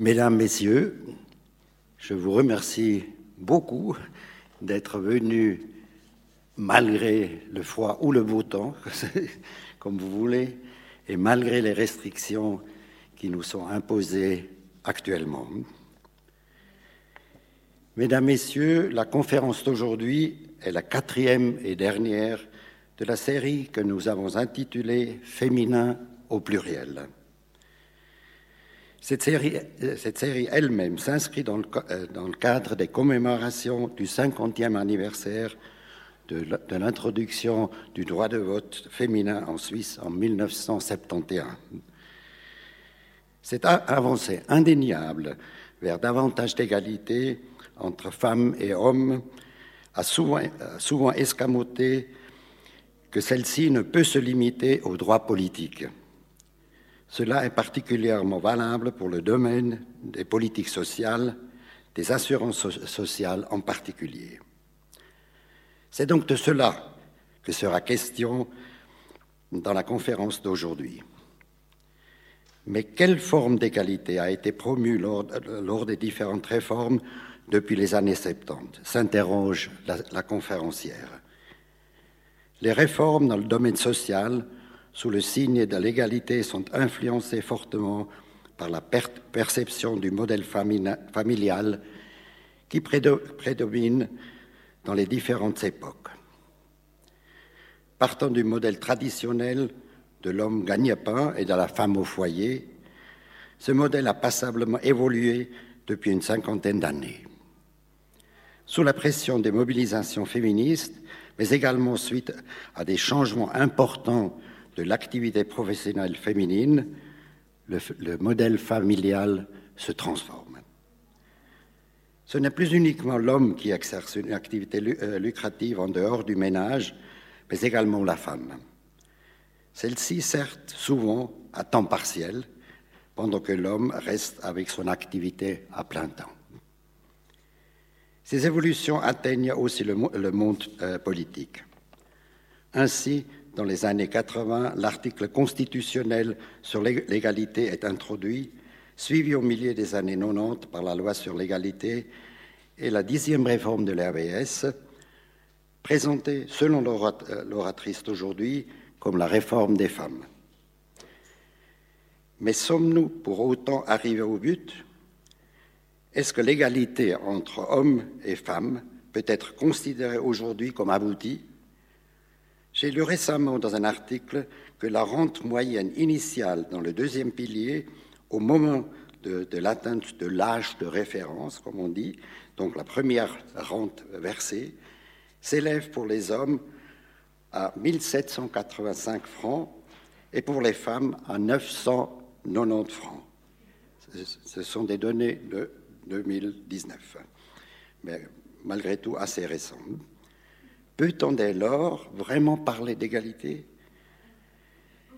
Mesdames, Messieurs, je vous remercie beaucoup d'être venus malgré le froid ou le beau temps, comme vous voulez, et malgré les restrictions qui nous sont imposées actuellement. Mesdames, Messieurs, la conférence d'aujourd'hui est la quatrième et dernière de la série que nous avons intitulée Féminin au pluriel. Cette série, cette série elle-même s'inscrit dans, le cadre des commémorations du 50e anniversaire de l'introduction du droit de vote féminin en Suisse en 1971. Cette avancée indéniable vers davantage d'égalité entre femmes et hommes a souvent, souvent escamoté que celle-ci ne peut se limiter aux droits politiques. Cela est particulièrement valable pour le domaine des politiques sociales, des assurances sociales en particulier. C'est donc de cela que sera question dans la conférence d'aujourd'hui. Mais quelle forme d'égalité a été promue lors, des différentes réformes depuis les années 70 s'interroge la conférencière. Les réformes dans le domaine social, sous le signe de l'égalité, sont influencées fortement par la perception du modèle familial qui prédomine dans les différentes époques. Partant du modèle traditionnel de l'homme gagne-pain et de la femme au foyer, ce modèle a passablement évolué depuis une cinquantaine d'années. Sous la pression des mobilisations féministes, mais également suite à des changements importants de l'activité professionnelle féminine, le, le, modèle familial se transforme. Ce n'est plus uniquement l'homme qui exerce une activité lucrative en dehors du ménage, mais également la femme. Celle-ci, certes, souvent à temps partiel, pendant que l'homme reste avec son activité à plein temps. Ces évolutions atteignent aussi le, le monde euh, politique. Ainsi, dans les années 80, l'article constitutionnel sur l'égalité est introduit, suivi au milieu des années 90 par la loi sur l'égalité et la dixième réforme de l'RBS, présentée, selon euh, l'oratrice d'aujourd'hui, comme la réforme des femmes. Mais sommes-nous pour autant arrivés au but? Est-ce que l'égalité entre hommes et femmes peut être considérée aujourd'hui comme aboutie? J'ai lu récemment dans un article que la rente moyenne initiale dans le deuxième pilier, au moment de, l'atteinte de l'âge de référence, comme on dit, donc la première rente versée, s'élève pour les hommes à 1785 francs et pour les femmes à 990 francs. Ce sont des données de 2019, mais malgré tout assez récent. Peut-on dès lors vraiment parler d'égalité?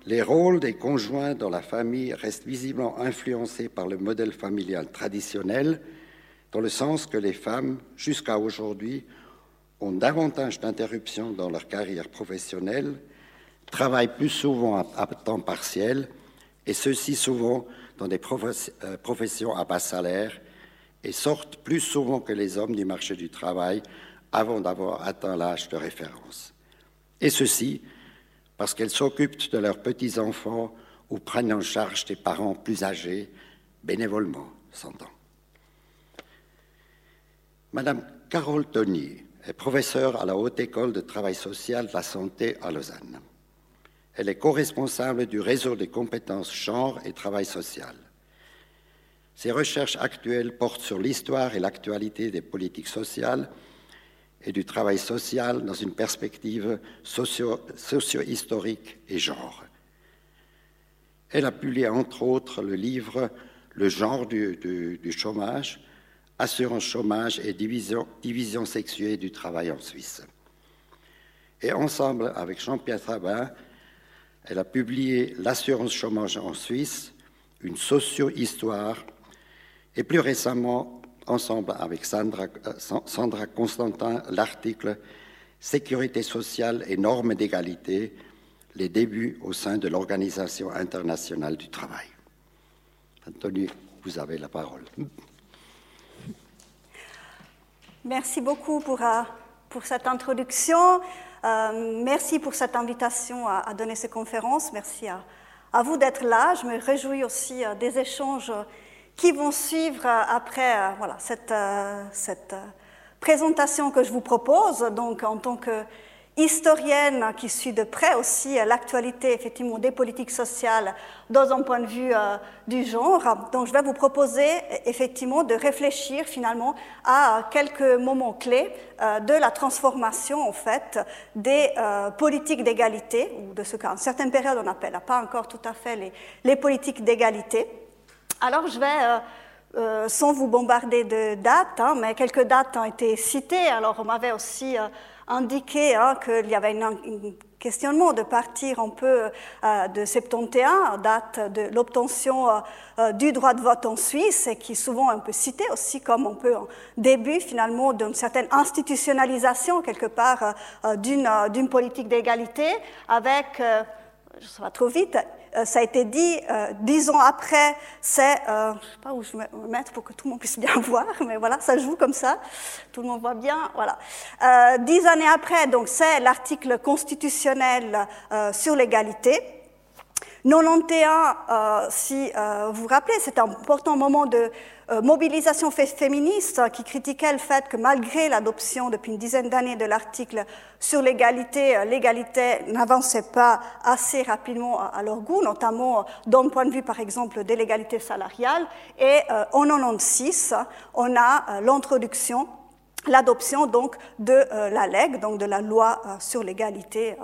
Les rôles des conjoints dans la famille restent visiblement influencés par le modèle familial traditionnel, dans le sens que les femmes, jusqu'à aujourd'hui, ont davantage d'interruptions dans leur carrière professionnelle, travaillent plus souvent à, temps partiel, et ceci souvent dans des euh, professions à bas salaire et sortent plus souvent que les hommes du marché du travail avant d'avoir atteint l'âge de référence. Et ceci parce qu'elles s'occupent de leurs petits-enfants ou prennent en charge des parents plus âgés, bénévolement, s'entend. Madame Carole Tony est professeure à la Haute École de Travail Social de la Santé à Lausanne. Elle est co-responsable du réseau des compétences genre et travail social. Ses recherches actuelles portent sur l'histoire et l'actualité des politiques sociales et du travail social dans une perspective socio-historique et genre. Elle a publié entre autres le livre Le genre du, chômage, assurance chômage et division, division, sexuée du travail en Suisse. Et ensemble avec Jean-Pierre Trabin, elle a publié L'assurance chômage en Suisse, une socio-histoire et plus récemment, ensemble avec Sandra, Sandra Constantin, l'article Sécurité sociale et normes d'égalité, les débuts au sein de l'Organisation internationale du travail. Anthony, vous avez la parole. Merci beaucoup pour, euh, pour cette introduction. Euh, merci pour cette invitation à, donner ces conférences. Merci à, à vous d'être là. Je me réjouis aussi euh, des échanges qui vont suivre après voilà, cette, cette présentation que je vous propose. Donc, en tant que historienne qui suit de près aussi l'actualité effectivement des politiques sociales dans un point de vue euh, du genre. Donc je vais vous proposer effectivement de réfléchir finalement à quelques moments clés euh, de la transformation en fait des euh, politiques d'égalité ou de ce qu'en certaines périodes on appelle pas encore tout à fait les, les politiques d'égalité. Alors je vais sans vous bombarder de dates, hein, mais quelques dates ont été citées. Alors on m'avait aussi indiqué hein, qu'il y avait un questionnement de partir un peu euh, de 71, date de l'obtention euh, euh, du droit de vote en Suisse, et qui est souvent un peu cité aussi comme un peu début finalement d'une certaine institutionnalisation quelque part d'une politique d'égalité avec, je ne trop vite, euh, ça a été dit euh, dix ans après, c'est, euh, je sais pas où je vais me mettre pour que tout le monde puisse bien voir, mais voilà, ça joue comme ça, tout le monde voit bien, voilà. dix années après, donc c'est l'article constitutionnel sur l'égalité. 91, si vous vous rappelez, c'est un important moment de euh, mobilisation féministe qui critiquait le fait que malgré l'adoption depuis une dizaine d'années de l'article sur l'égalité, euh, l'égalité n'avançait pas assez rapidement à leur goût, notamment d'un point de vue par exemple de l'égalité salariale. Et euh, en 96, on a l'introduction l'adoption donc de la LEG, donc de la loi sur l'égalité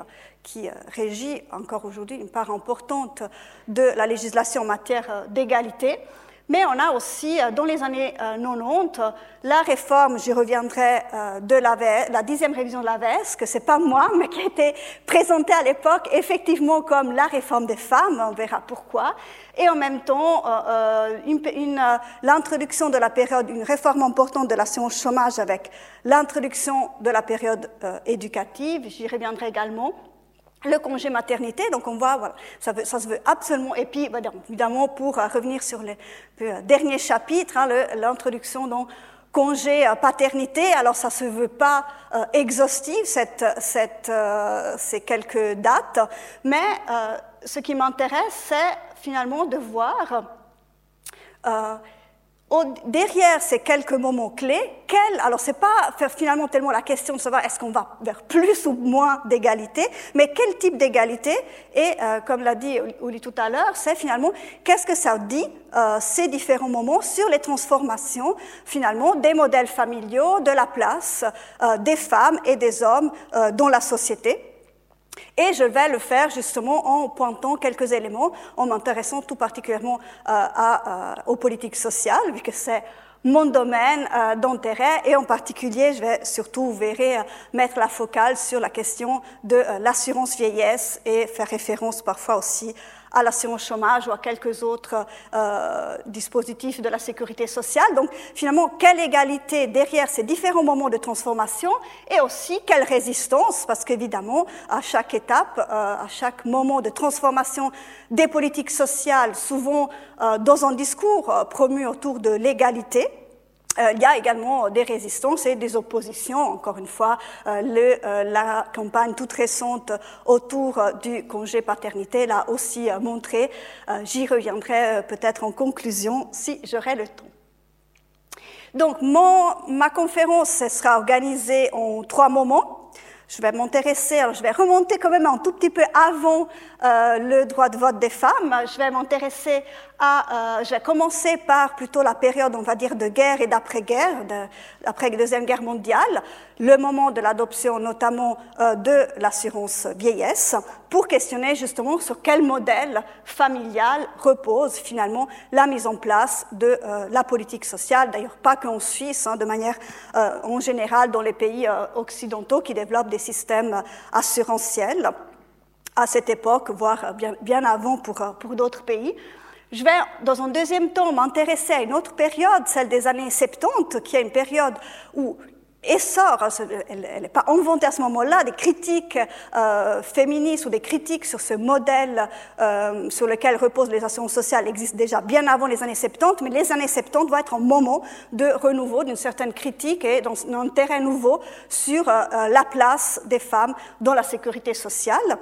qui régit encore aujourd'hui une part importante de la législation en matière d'égalité. Mais on a aussi, euh, dans les années 90, euh, la réforme, j'y reviendrai, euh, de la, la dixième révision de la VES, que c'est pas moi, mais qui a été présentée à l'époque effectivement comme la réforme des femmes, on verra pourquoi, et en même temps l'introduction de la période, une réforme importante de l'assurance chômage avec l'introduction de la période éducative, j'y reviendrai également le congé maternité, donc on voit, voilà, ça, ça se veut absolument, et puis bah, évidemment pour euh, revenir sur le, euh, dernier chapitre, hein, l'introduction donc congé euh, paternité, alors ça se veut pas exhaustif, cette, cette, ces quelques dates, mais ce qui m'intéresse, c'est finalement de voir derrière ces quelques moments clés, quel, alors c'est pas finalement tellement la question de savoir est-ce qu'on va vers plus ou moins d'égalité, mais quel type d'égalité et euh, comme l'a dit Uli tout à l'heure, c'est finalement qu'est-ce que ça dit euh, ces différents moments sur les transformations finalement des modèles familiaux, de la place euh, des femmes et des hommes dans la société? Et je vais le faire justement en pointant quelques éléments, en m'intéressant tout particulièrement euh, à, aux politiques sociales, vu que c'est mon domaine euh, d'intérêt. Et en particulier, je vais surtout, vous verrez, euh, mettre la focale sur la question de l'assurance vieillesse et faire référence parfois aussi à l'assurance chômage ou à quelques autres euh, dispositifs de la sécurité sociale. Donc finalement, quelle égalité derrière ces différents moments de transformation et aussi quelle résistance, parce qu'évidemment, à chaque étape, euh, à chaque moment de transformation des politiques sociales, souvent euh, dans un discours promu autour de l'égalité, euh, il y a également des résistances et des oppositions. Encore une fois, euh, le, euh, la campagne toute récente autour du congé paternité l'a aussi montré. J'y reviendrai peut-être en conclusion si j'aurai le temps. Donc, mon, ma conférence sera organisée en trois moments. Je vais m'intéresser, je vais remonter quand même un tout petit peu avant le droit de vote des femmes. Je vais m'intéresser euh, je vais commencer par plutôt la période, on va dire, de guerre et d'après-guerre, de, après la Deuxième Guerre mondiale, le moment de l'adoption notamment euh, de l'assurance vieillesse, pour questionner justement sur quel modèle familial repose finalement la mise en place de euh, la politique sociale, d'ailleurs pas qu'en Suisse, hein, de manière en général dans les pays occidentaux qui développent des systèmes assurantiels à cette époque, voire bien, bien avant pour, pour d'autres pays. Je vais, dans un deuxième temps, m'intéresser à une autre période, celle des années 70, qui est une période où essor, elle n'est pas inventée à ce moment-là, des critiques euh, féministes ou des critiques sur ce modèle euh, sur lequel reposent les assurances sociales existent déjà bien avant les années 70, mais les années 70 vont être un moment de renouveau, d'une certaine critique et d'un terrain nouveau sur euh, la place des femmes dans la sécurité sociale.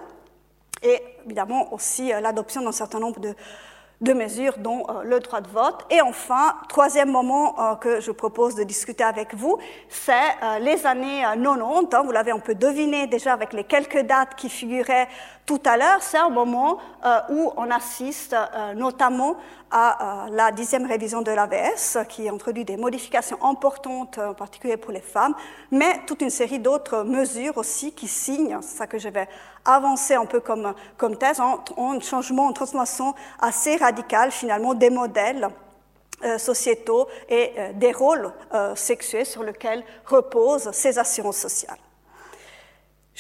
Et évidemment aussi l'adoption d'un certain nombre de de mesures, dont euh, le droit de vote. Et enfin, troisième moment euh, que je propose de discuter avec vous, c'est euh, les années 90. Hein, vous l'avez un peu deviné déjà avec les quelques dates qui figuraient tout à l'heure. C'est un moment où on assiste notamment à la dixième révision de l'AVS, qui introduit des modifications importantes, en particulier pour les femmes, mais toute une série d'autres mesures aussi qui signent, c'est ça que je vais avancer un peu comme, comme thèse, en, en changement, en transformation assez radicale finalement des modèles euh, sociétaux et euh, des rôles euh, sexuels sur lesquels reposent ces assurances sociales.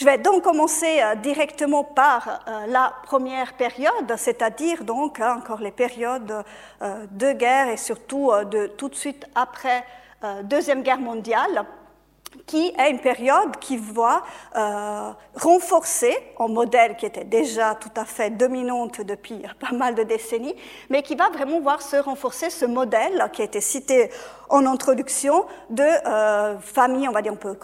Je vais donc commencer directement par la première période, c'est-à-dire donc hein, encore les périodes de guerre et surtout de tout de suite après Deuxième Guerre mondiale qui est une période qui voit euh, renforcer un modèle qui était déjà tout à fait dominante depuis pas mal de décennies, mais qui va vraiment voir se renforcer ce modèle qui a été cité en introduction de euh, famille, on va dire, on peut,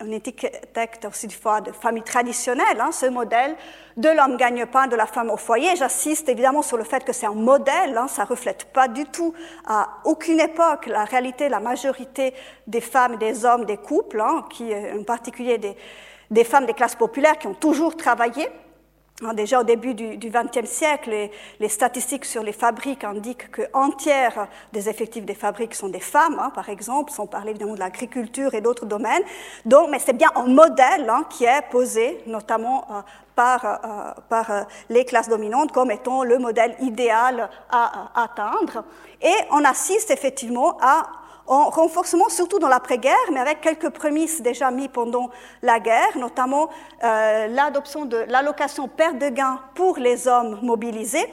on, étiquette aussi des fois de famille traditionnelle, hein, ce modèle de l'homme gagne-pain, de la femme au foyer. J'assiste évidemment sur le fait que c'est un modèle, hein, ça reflète pas du tout à aucune époque la réalité, la majorité des femmes, des hommes, des couples, hein, qui, en particulier des, des femmes des classes populaires qui ont toujours travaillé. Hein, déjà au début du XXe siècle, les, les, statistiques sur les fabriques indiquent que tiers des effectifs des fabriques sont des femmes, hein, par exemple, sans parler évidemment de l'agriculture et d'autres domaines. Donc, mais c'est bien un modèle hein, qui est posé, notamment euh, par, euh, par euh, les classes dominantes, comme étant le modèle idéal à atteindre. Et on assiste effectivement à en renforcement, surtout dans l'après-guerre, mais avec quelques prémices déjà mises pendant la guerre, notamment euh, l'adoption de l'allocation perte de gains pour les hommes mobilisés.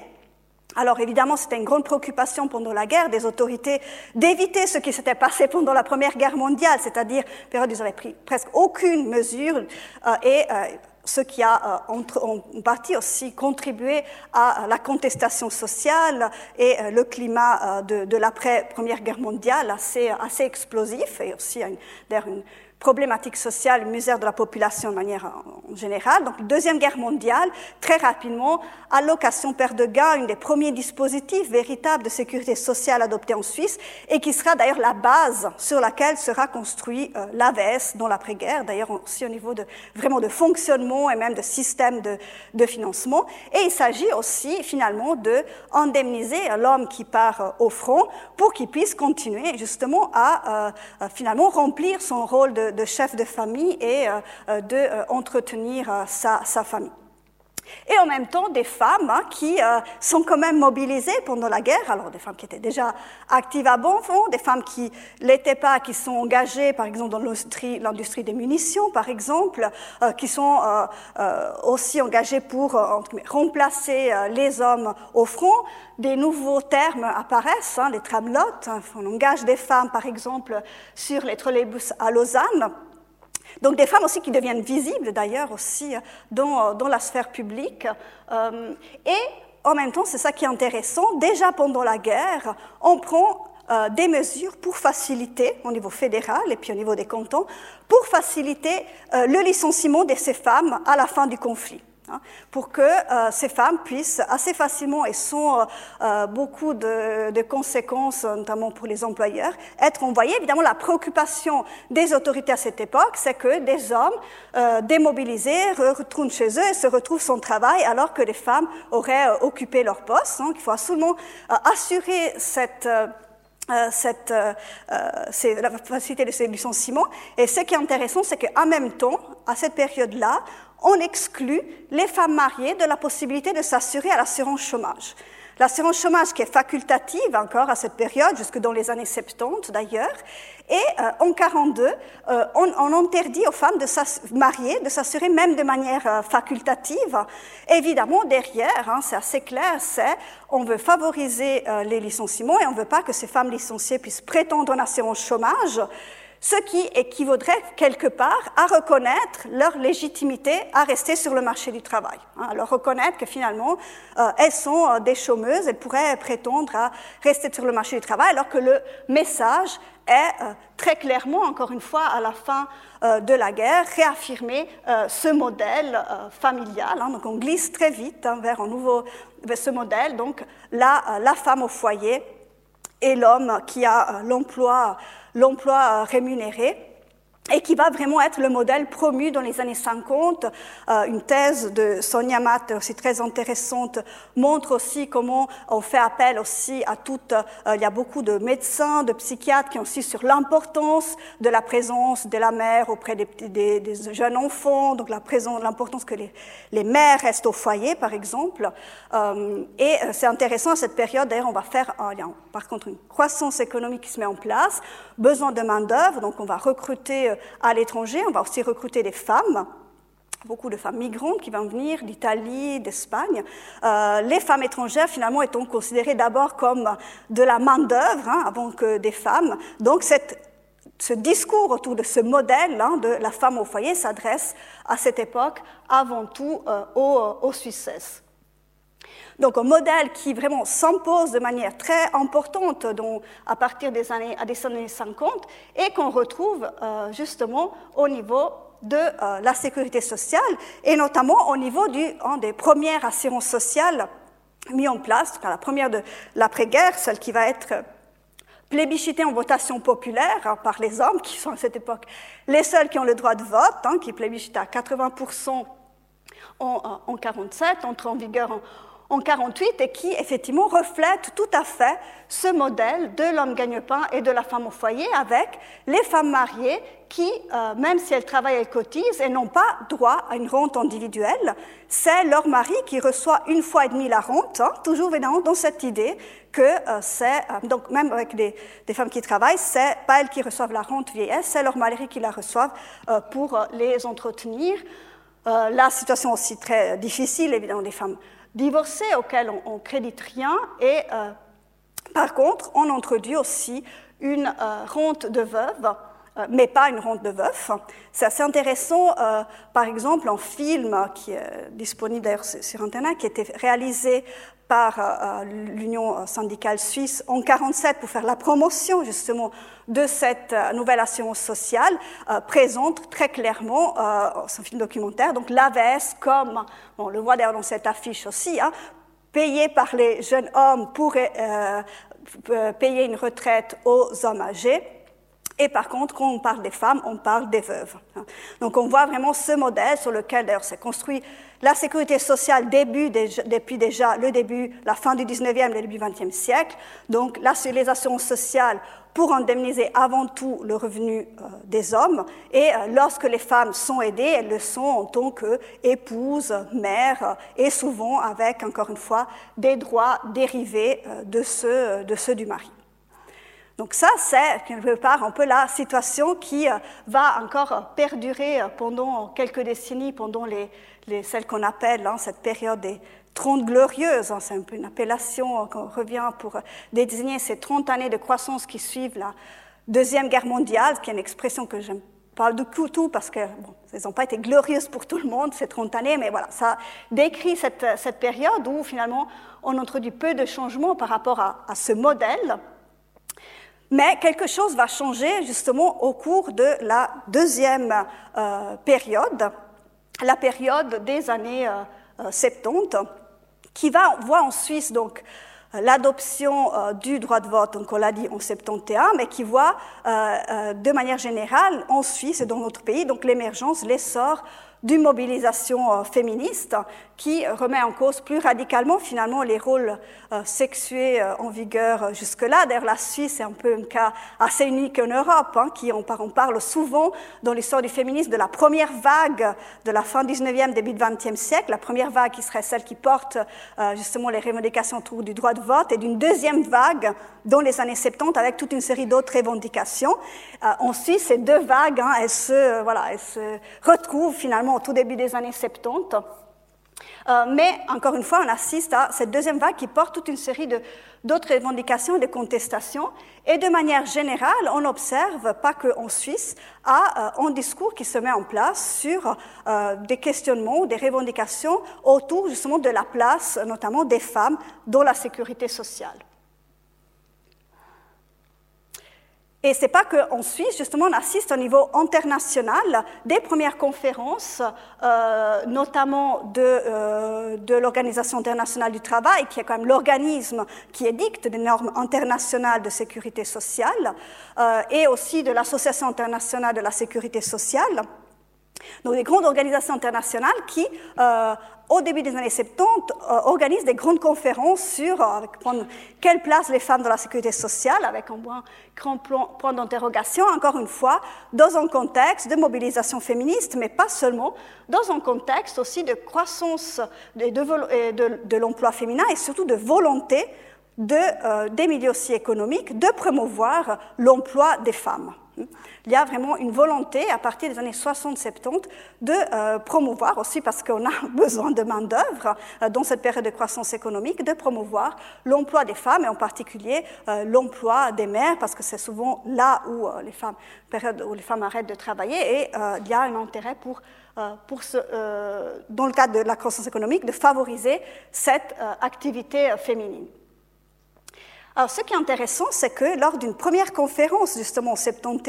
Alors évidemment, c'était une grande préoccupation pendant la guerre des autorités d'éviter ce qui s'était passé pendant la Première Guerre mondiale, c'est-à-dire période où ils n'avaient pris presque aucune mesure euh, et euh, ce qui a euh, en partie aussi contribué à la contestation sociale et euh, le climat euh, de, l'après-première guerre mondiale assez, assez explosif et aussi d'ailleurs une, problématique sociale, misère de la population de manière en général. Donc, Deuxième Guerre mondiale, très rapidement, allocation perte de gain, un des premiers dispositifs véritables de sécurité sociale adoptés en Suisse et qui sera d'ailleurs la base sur laquelle sera construit euh, l'AVS dans l'après-guerre, d'ailleurs aussi au niveau de, vraiment de fonctionnement et même de système de, de financement. Et il s'agit aussi finalement de indemniser l'homme qui part euh, au front pour qu'il puisse continuer justement à euh, finalement remplir son rôle de de, chef de famille et euh, euh, d'entretenir euh, sa, sa famille. Et en même temps, des femmes hein, qui sont quand même mobilisées pendant la guerre, alors des femmes qui étaient déjà actives à bon fond, des femmes qui l'étaient pas, qui sont engagées, par exemple, dans l'industrie des munitions, par exemple, qui sont aussi engagées pour remplacer les hommes au front. Des nouveaux termes apparaissent, hein, les tramlottes. Hein, on engage des femmes, par exemple, sur les trolleybus à Lausanne donc des femmes aussi qui deviennent visibles d'ailleurs aussi dans, dans, la sphère publique. Euh, et en même temps, c'est ça qui est intéressant, déjà pendant la guerre, on prend euh, des mesures pour faciliter, au niveau fédéral et puis au niveau des cantons, pour faciliter euh, le licenciement de ces femmes à la fin du conflit. Hein, pour que euh, ces femmes puissent assez facilement et sans euh, euh, beaucoup de, conséquences, notamment pour les employeurs, être envoyées. Évidemment, la préoccupation des autorités à cette époque, c'est que des hommes démobilisés retournent chez eux et se retrouvent sans travail alors que les femmes auraient occupé leur poste. Donc, il faut absolument assurer cette cette, euh, la facilité de ces licenciements. Et ce qui est intéressant, c'est qu'en même temps, à cette période-là, on exclut les femmes mariées de la possibilité de s'assurer à l'assurance chômage. L'assurance chômage qui est facultative encore à cette période, jusque dans les années 70 d'ailleurs, et euh, en 42, euh, on, interdit aux femmes de mariées de s'assurer même de manière euh, facultative. Évidemment, derrière, hein, c'est assez clair, c'est on veut favoriser les licenciements et on ne veut pas que ces femmes licenciées puissent prétendre en assurance chômage ce qui équivaudrait quelque part à reconnaître leur légitimité à rester sur le marché du travail, hein, à leur reconnaître que finalement euh, elles sont euh, des chômeuses, elles pourraient prétendre à rester sur le marché du travail, alors que le message est euh, très clairement, encore une fois, à la fin de la guerre, réaffirmer ce modèle familial. Hein, donc on glisse très vite hein, vers un nouveau, ce modèle, donc la femme au foyer et l'homme qui a l'emploi l'emploi rémunéré et qui va vraiment être le modèle promu dans les années 50. Euh, une thèse de Sonia Matt, aussi très intéressante, montre aussi comment on fait appel aussi à toutes, euh, il y a beaucoup de médecins, de psychiatres qui ont aussi sur l'importance de la présence de la mère auprès des, des, des jeunes enfants, donc la présence, l'importance que les, les, mères restent au foyer, par exemple. Euh, et euh, c'est intéressant à cette période, d'ailleurs, on va faire, il y a par contre une croissance économique qui se met en place, besoin de main-d'œuvre, donc on va recruter à l'étranger. On va aussi recruter des femmes beaucoup de femmes migrantes qui vont venir d'Italie, d'Espagne. Euh, les femmes étrangères, finalement, étant considérées d'abord comme de la main-d'œuvre hein, avant que des femmes. Donc, ce discours autour de ce modèle hein, de la femme au foyer s'adresse à cette époque avant tout euh, aux, aux Suisses. Donc un modèle qui vraiment s'impose de manière très importante donc, à partir des années, à des années 50 et qu'on retrouve euh, justement au niveau de euh, la sécurité sociale et notamment au niveau du, des premières assurances sociales mises en place, la première de l'après-guerre, celle qui va être plébiscitée en votation populaire hein, par les hommes, qui sont à cette époque les seuls qui ont le droit de vote, hein, qui plébiscitent à 80% en, en 47, entre en vigueur en, en 48 et qui effectivement reflète tout à fait ce modèle de l'homme gagne-pain et de la femme au foyer avec les femmes mariées qui, euh, même si elles travaillent, elles cotisent et n'ont pas droit à une rente individuelle. C'est leur mari qui reçoit une fois et demie la rente, hein, toujours évidemment dans cette idée que euh, c'est, euh, donc même avec des, femmes qui travaillent, c'est pas elles qui reçoivent la rente vieillesse, c'est leur mari qui la reçoivent pour les entretenir. la situation aussi très difficile, évidemment, des femmes divorcés auxquels on, ne crédite rien et euh, par contre on introduit aussi une euh, rente de veuve euh, mais pas une rente de veuf. C'est assez intéressant, par exemple, un film qui est disponible d'ailleurs sur Internet, qui été réalisé par euh, l'Union syndicale suisse en 47 pour faire la promotion justement de cette euh, nouvelle assurance sociale, euh, présente très clairement, c'est un film documentaire, donc l'AVS comme, on le voit d'ailleurs dans cette affiche aussi, hein, payé par les jeunes hommes pour payer une retraite aux hommes âgés. Et par contre, quand on parle des femmes, on parle des veuves. Donc on voit vraiment ce modèle sur lequel d'ailleurs s'est construit la sécurité sociale début depuis déjà le début, la fin du 19e, le début du 20e siècle. Donc les assurances sociales pour indemniser avant tout le revenu euh, des hommes. Et euh, lorsque les femmes sont aidées, elles le sont en tant qu'épouses, mères, et souvent avec, encore une fois, des droits dérivés euh, de ceux, de ceux du mari. Donc ça, c'est quelque part un peu la situation qui va encore perdurer pendant quelques décennies, pendant les, les, celles qu'on appelle hein, cette période des Trente glorieuses. Hein, c'est un peu une appellation qu'on revient pour désigner ces 30 années de croissance qui suivent la Deuxième Guerre mondiale, qui est une expression que j'aime pas du tout parce que bon, elles n'ont pas été glorieuses pour tout le monde ces 30 années, mais voilà, ça décrit cette, cette période où finalement on introduit peu de changements par rapport à, à ce modèle. Mais quelque chose va changer justement au cours de la deuxième euh, période, la période des années 70, euh, qui va voir en Suisse donc l'adoption euh, du droit de vote, donc on l'a dit en 71, mais qui voit euh, de manière générale en Suisse et dans notre pays donc l'émergence, l'essor d'une mobilisation féministe qui remet en cause plus radicalement finalement les rôles euh, sexués euh, en vigueur euh, jusque-là. D'ailleurs, la Suisse est un peu un cas assez unique en Europe, hein, qui on, parle souvent dans l'histoire du féminisme de la première vague de la fin 19e, début 20e siècle, la première vague qui serait celle qui porte justement les revendications autour du droit de vote, et d'une deuxième vague dans les années 70 avec toute une série d'autres revendications. en Suisse, ces deux vagues, hein, elles, se, voilà, elles se retrouvent finalement au tout début des années 70. Euh, mais encore une fois, on assiste à cette deuxième vague qui porte toute une série d'autres revendications de contestations. Et de manière générale, on observe, pas qu'en Suisse, euh, un discours qui se met en place sur euh, des questionnements, des revendications autour justement de la place, notamment des femmes, dans la sécurité sociale. Et ce n'est pas qu'en Suisse, justement, on assiste au niveau international des premières conférences, euh, notamment de, euh, de l'Organisation internationale du travail, qui est quand même l'organisme qui édicte des normes internationales de sécurité sociale, euh, et aussi de l'Association internationale de la sécurité sociale. Donc des grandes organisations internationales qui, au début des années 70, euh, organisent des grandes conférences sur euh, quelle place les femmes dans la sécurité sociale, avec un grand point d'interrogation, encore une fois, dans un contexte de mobilisation féministe, mais pas seulement, dans un contexte aussi de croissance de, de l'emploi féminin et surtout de volonté de, euh, des milieux aussi économiques de promouvoir l'emploi des femmes. Il y a vraiment une volonté à partir des années 60-70 de euh, promouvoir aussi, parce qu'on a besoin de main-d'œuvre euh, dans cette période de croissance économique, de promouvoir l'emploi des femmes et en particulier euh, l'emploi des mères, parce que c'est souvent là où les femmes, période où les femmes arrêtent de travailler et il y a un intérêt pour pour ce, dans le cadre de la croissance économique, de favoriser cette activité féminine. Alors, ce qui est intéressant, c'est que lors d'une première conférence, justement en 72,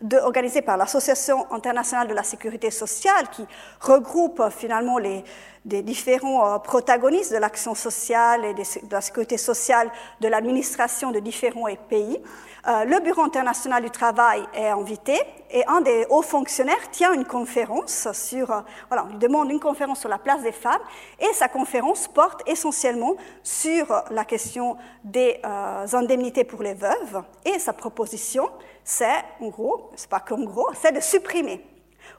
de, organisée par l'Association internationale de la sécurité sociale, qui regroupe euh, finalement les, différents euh, protagonistes de l'action sociale et de la sécurité sociale de l'administration de différents pays, euh, le Bureau international du travail est invité et un des hauts fonctionnaires tient une conférence sur, euh, voilà, on lui demande une conférence sur la place des femmes et sa conférence porte essentiellement sur la question des euh, indemnités pour les veuves et sa proposition, c'est en gros, c'est pas qu'en gros, c'est de supprimer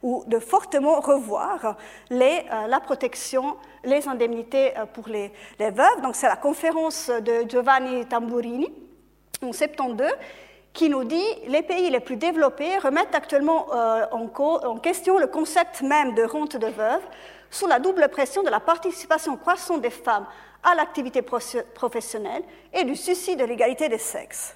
ou de fortement revoir les, la protection, les indemnités pour les, les veuves. Donc c'est la conférence de Giovanni Tamburini en 72 qui nous dit les pays les plus développés remettent actuellement euh, en, en, question le concept même de rente de veuve sous la double pression de la participation croissante des femmes à l'activité professionnelle et du souci de l'égalité des sexes.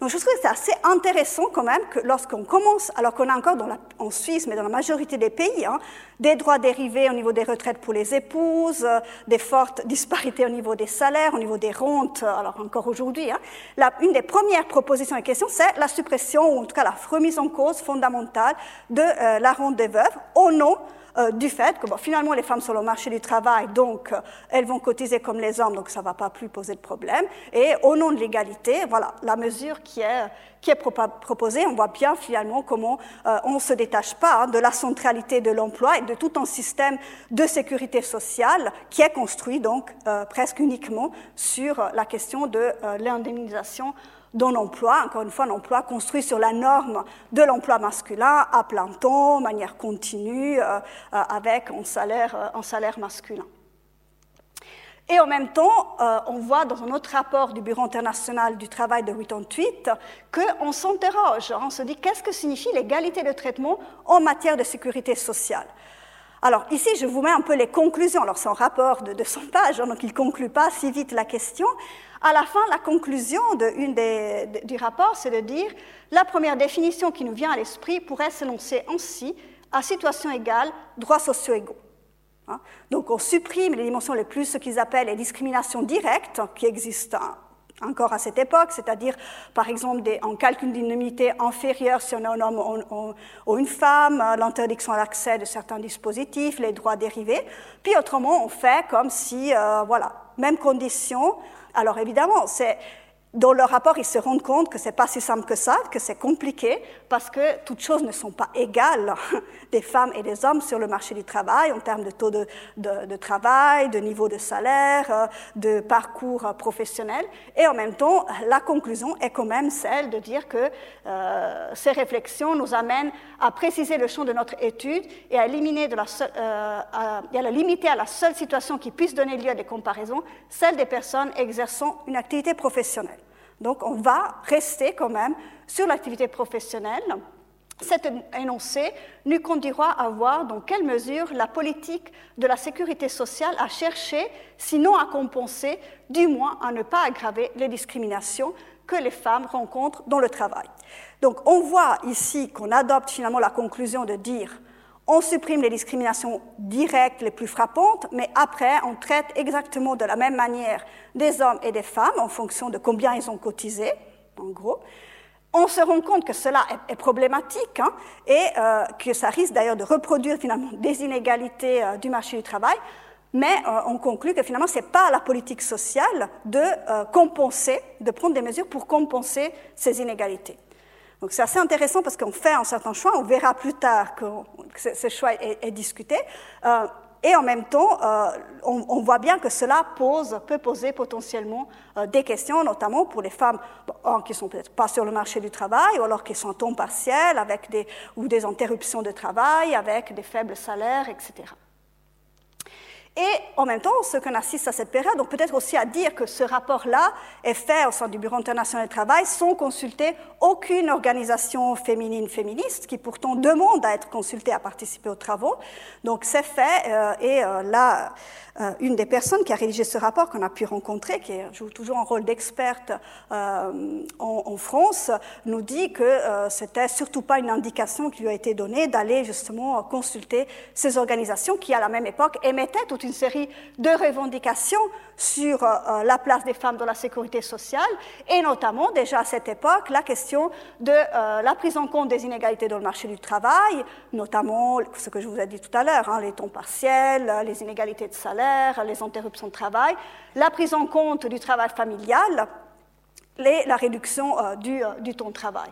Donc je trouve que c'est assez intéressant quand même que lorsqu'on commence, alors qu'on a encore dans la, en Suisse, mais dans la majorité des pays, hein, des droits dérivés au niveau des retraites pour les épouses, euh, des fortes disparités au niveau des salaires, au niveau des rentes, euh, alors encore aujourd'hui, hein, une des premières propositions en question, c'est la suppression, ou en tout cas la remise en cause fondamentale de euh, la rente des veuves au nom euh, du fait que finalement les femmes sont au marché du travail, donc euh, elles vont cotiser comme les hommes, donc ça ne va pas plus poser de problème. Et au nom de l'égalité, voilà, la mesure qui est, qui est proposée, on voit bien finalement comment euh, on ne se détache pas hein, de la centralité de l'emploi et de tout un système de sécurité sociale qui est construit donc presque uniquement sur la question de l'indemnisation d'un emploi, encore une fois un emploi construit sur la norme de l'emploi masculin à plein temps, manière continue, euh, euh, avec un salaire, euh, un salaire masculin. Et en même temps, on voit dans un autre rapport du Bureau international du travail de 88 qu'on s'interroge, on se dit qu'est-ce que signifie l'égalité de traitement en matière de sécurité sociale? Alors ici, je vous mets un peu les conclusions. Alors c'est un rapport de 200 pages, hein, donc il ne conclut pas si vite la question, à la fin, la conclusion du rapport, c'est de dire la première définition qui nous vient à l'esprit pourrait s'énoncer ainsi à situation égale, droits sociaux égaux. Hein? Donc on supprime les dimensions les plus, ce qu'ils appellent les discriminations directes, qui existent encore à cette époque, c'est-à-dire par exemple des, en calcul d'indemnité inférieure si on est un homme ou une femme, l'interdiction à l'accès de certains dispositifs, les droits dérivés. Puis autrement, on fait comme si, euh, voilà, même condition, alors évidemment, c'est dans leur rapport, ils se rendent compte que ce n'est pas si simple que ça, que c'est compliqué, parce que toutes choses ne sont pas égales des femmes et des hommes sur le marché du travail en termes de taux de, de, travail, de niveau de salaire, euh, de parcours professionnel. Et en même temps, la conclusion est quand même celle de dire que euh, ces réflexions nous amènent à préciser le champ de notre étude et à, éliminer de la euh, à, et à la limiter à la seule situation qui puisse donner lieu à des comparaisons, celle des personnes exerçant une activité professionnelle. Donc on va rester quand même sur l'activité professionnelle cet énoncé nous conduira à voir dans quelle mesure la politique de la sécurité sociale a cherché, sinon à compenser, du moins à ne pas aggraver les discriminations que les femmes rencontrent dans le travail. Donc on voit ici qu'on adopte finalement la conclusion de dire on supprime les discriminations directes les plus frappantes, mais après on traite exactement de la même manière des hommes et des femmes en fonction de combien ils ont cotisé, en gros on se rend compte que cela est, problématique hein, et euh, que ça risque d'ailleurs de reproduire finalement des inégalités euh, du marché du travail, mais euh, on conclut que finalement ce n'est pas la politique sociale de compenser, de prendre des mesures pour compenser ces inégalités. Donc c'est assez intéressant parce qu'on fait un certain choix, on verra plus tard que, ce, choix est, discuté. Et en même temps, euh, on, voit bien que cela peut poser potentiellement euh, des questions, notamment pour les femmes qui ne sont peut-être pas sur le marché du travail, ou alors qui sont en temps partiel, avec des, ou des interruptions de travail, avec des faibles salaires, etc. Et en même temps, ce qu'on assiste à cette période, donc peut-être aussi à dire que ce rapport-là est fait au sein du Bureau international du travail sans consulter aucune organisation féminine féministe qui pourtant demande à être consultée à participer aux travaux. Donc c'est fait euh, et euh, là, euh, une des personnes qui a rédigé ce rapport qu'on a pu rencontrer, qui joue toujours un rôle d'experte euh, en, France, nous dit que euh, c'était surtout pas une indication qui lui a été donnée d'aller justement consulter ces organisations qui, à la même époque, émettaient toute une série de revendications sur euh, la place des femmes dans la sécurité sociale et notamment déjà à cette époque la question de euh, la prise en compte des inégalités dans le marché du travail, notamment ce que je vous ai dit tout à l'heure, hein, les temps partiels, les inégalités de salaire, les interruptions de travail, la prise en compte du travail familial et la réduction euh, du, du temps de travail.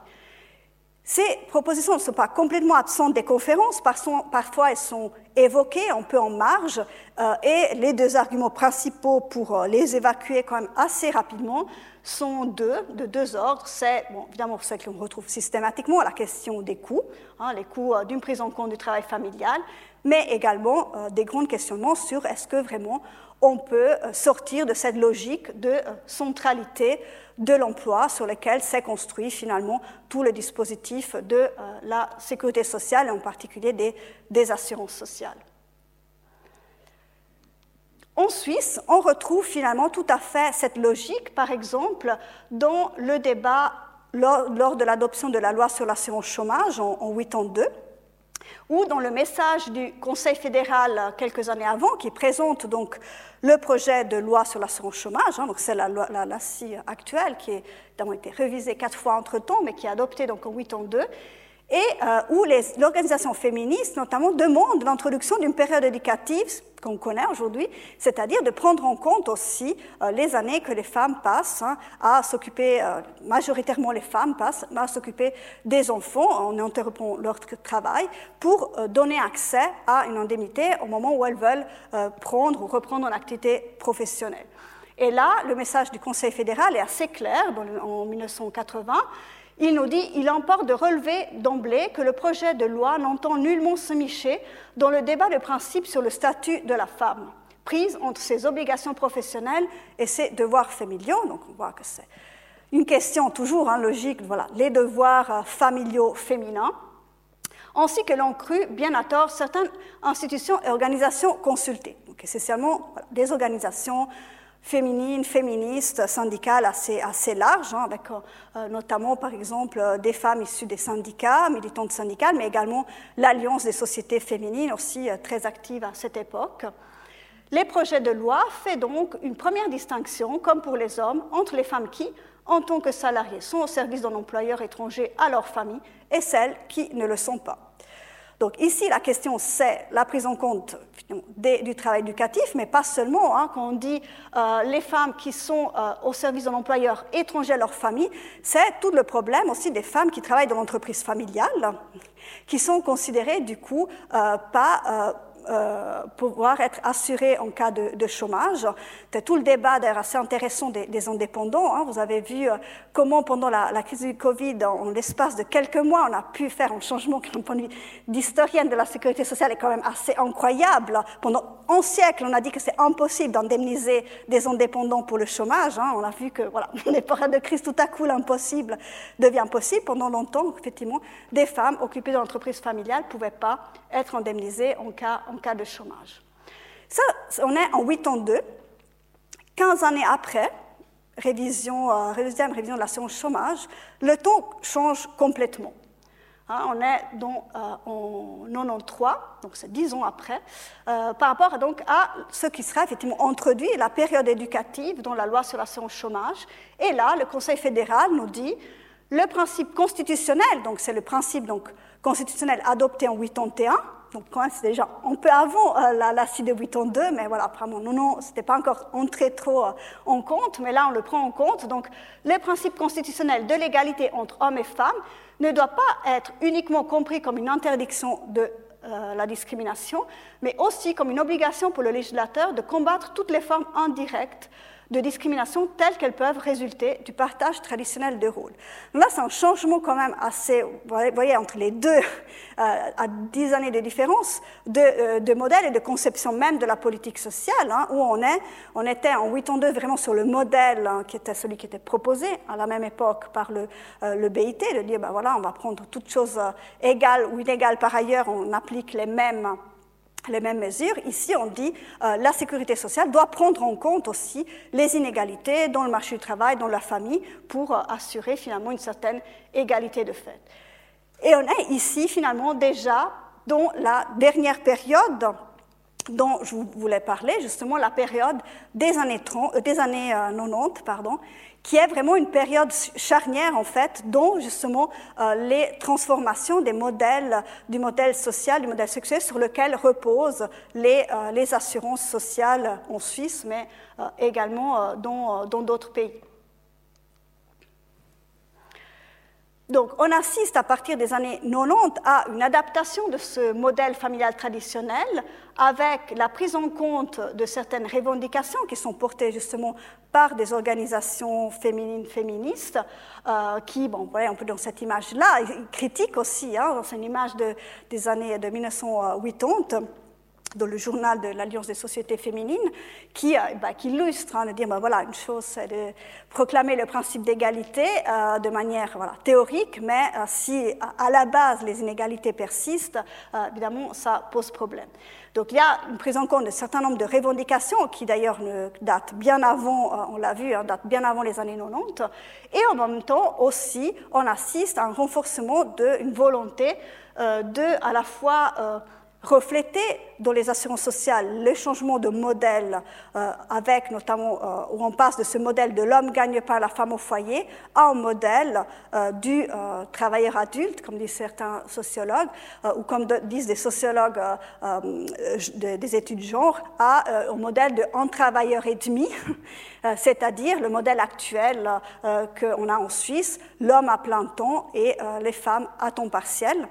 Ces propositions ne sont pas complètement absentes des conférences, parfois elles sont évoquées un peu en marge, euh, et les deux arguments principaux pour euh, les évacuer quand même assez rapidement sont deux, de deux ordres. C'est bon, évidemment ce que l'on retrouve systématiquement la question des coûts, hein, les coûts euh, d'une prise en compte du travail familial, mais également des grands questionnements sur est-ce que vraiment on peut sortir de cette logique de centralité de l'emploi sur lequel s'est construit finalement tout le dispositif de euh, la sécurité sociale et en particulier des, assurances sociales. En Suisse, on retrouve finalement tout à fait cette logique, par exemple, dans le débat lors, de l'adoption de la loi sur l'assurance chômage en, en 82, ou dans le message du Conseil fédéral euh, quelques années avant, qui présente donc le projet de loi sur l'assurance chômage, hein, donc c'est la, la, la, actuelle qui a été révisée quatre fois entre-temps, mais qui est adoptée donc en 82, et euh, où l'organisation féministe notamment demande l'introduction d'une période éducative qu'on connaît aujourd'hui, c'est-à-dire de prendre en compte aussi euh, les années que les femmes passent hein, à s'occuper, euh, majoritairement les femmes passent à s'occuper des enfants en interrompant leur travail pour donner accès à une indemnité au moment où elles veulent prendre ou reprendre une activité professionnelle. Et là, le message du Conseil fédéral est assez clair en 1980 il nous dit il importe de relever d'emblée que le projet de loi n'entend nullement se micher dans le débat de principe sur le statut de la femme, prise entre ses obligations professionnelles et ses devoirs familiaux. Donc on voit que c'est une question toujours hein, logique, voilà, les devoirs euh, familiaux féminins, ainsi que l'ont cru bien à tort certaines institutions et organisations consultées. Donc essentiellement des organisations féminines, féministes, syndicales assez, assez larges, hein, avec euh, notamment par exemple euh, des femmes issues des syndicats, militantes syndicales, mais également l'Alliance des sociétés féminines, aussi euh, très active à cette époque. Les projets de loi font donc une première distinction, comme pour les hommes, entre les femmes qui, en tant que salariées, sont au service d'un employeur étranger à leur famille et celles qui ne le sont pas. Donc ici, la question, c'est la prise en compte du travail éducatif, mais pas seulement. Hein, quand on dit euh, les femmes qui sont euh, au service d'un employeur étranger à leur famille, c'est tout le problème aussi des femmes qui travaillent dans l'entreprise familiale, qui sont considérées du coup euh, pas euh, pouvoir être assurés en cas de, de chômage. C'était tout le débat d'ailleurs assez intéressant des, des indépendants. Hein. Vous avez vu euh, comment pendant la, la, crise du Covid, en l'espace de quelques mois, on a pu faire un changement qui, d'un point de vue d'historienne de la sécurité sociale, est quand même assez incroyable. Pendant un siècle, on a dit que c'est impossible d'indemniser des indépendants pour le chômage. Hein. On a vu que, voilà, dans les périodes de crise, tout à coup, l'impossible devient possible. Pendant longtemps, effectivement, des femmes occupées dans l'entreprise familiale ne pouvaient pas être indemnisées en cas, en cas de chômage. Ça, on est en 82, 15 années après, révision, euh, deuxième révision de l'assurance chômage, le ton change complètement. Hein, on est donc euh, en 93, donc c'est 10 ans après, euh, par rapport donc à ce qui sera effectivement introduit, la période éducative dans la loi sur l'assurance chômage. Et là, le Conseil fédéral nous dit le principe constitutionnel, donc c'est le principe donc, constitutionnel adopté en 81, donc c'est déjà un peu avant euh, la, la CIE de 82, mais voilà, apparemment, non, non, c'était pas encore entré trop euh, en compte, mais là, on le prend en compte. Donc, le principe constitutionnel de l'égalité entre hommes et femmes ne doit pas être uniquement compris comme une interdiction de euh, la discrimination, mais aussi comme une obligation pour le législateur de combattre toutes les formes indirectes de discrimination telles qu'elles peuvent résulter du partage traditionnel de rôles. là, c'est un changement quand même assez, vous voyez, entre les deux, euh, à dix années de différence, de, euh, de, modèle et de conception même de la politique sociale, hein, où on, est, on était en 82 vraiment sur le modèle hein, qui était celui qui était proposé à la même époque par le, euh, le BIT, de dire, ben voilà, on va prendre toutes choses égales ou inégales par ailleurs, on applique les mêmes les mêmes mesures. Ici, on dit euh, la sécurité sociale doit prendre en compte aussi les inégalités dans le marché du travail, dans la famille, pour euh, assurer finalement une certaine égalité de fait. Et on est ici finalement déjà dans la dernière période dont je voulais parler, justement la période des années, 30, euh, 90, pardon, qui est vraiment une période charnière en fait, dont justement euh, les transformations des modèles, du modèle social, du modèle sexuel sur lequel reposent les, euh, les assurances sociales en Suisse, mais euh, également dans d'autres pays. Donc, on assiste à partir des années 90 à une adaptation de ce modèle familial traditionnel avec la prise en compte de certaines revendications qui sont portées justement par des organisations féminines féministes euh, qui, bon, voyez, on peut dans cette image-là, critiquent aussi, hein, c'est une image de, des années de 1980 dans le journal de l'Alliance des sociétés féminines, qui, euh, bah, qui illustre, hein, de dire, bah, voilà, une chose, c'est de proclamer le principe d'égalité euh, de manière voilà, théorique, mais euh, si à la base les inégalités persistent, évidemment, ça pose problème. Donc il y a une prise en compte d'un certain nombre de revendications qui d'ailleurs datent bien avant, on l'a vu, hein, datent bien avant les années 90, et en même temps aussi, on assiste à un renforcement d'une volonté de, à la fois, refléter dans les assurances sociales le changement de modèle, euh, avec notamment euh, où on passe de ce modèle de l'homme gagne par la femme au foyer à un modèle euh, du travailleur adulte, comme disent certains sociologues, ou comme disent des sociologues des études de genre, à un modèle de un travailleur et demi, c'est-à-dire le modèle actuel qu'on a en Suisse, l'homme à plein temps et les femmes à temps partiel.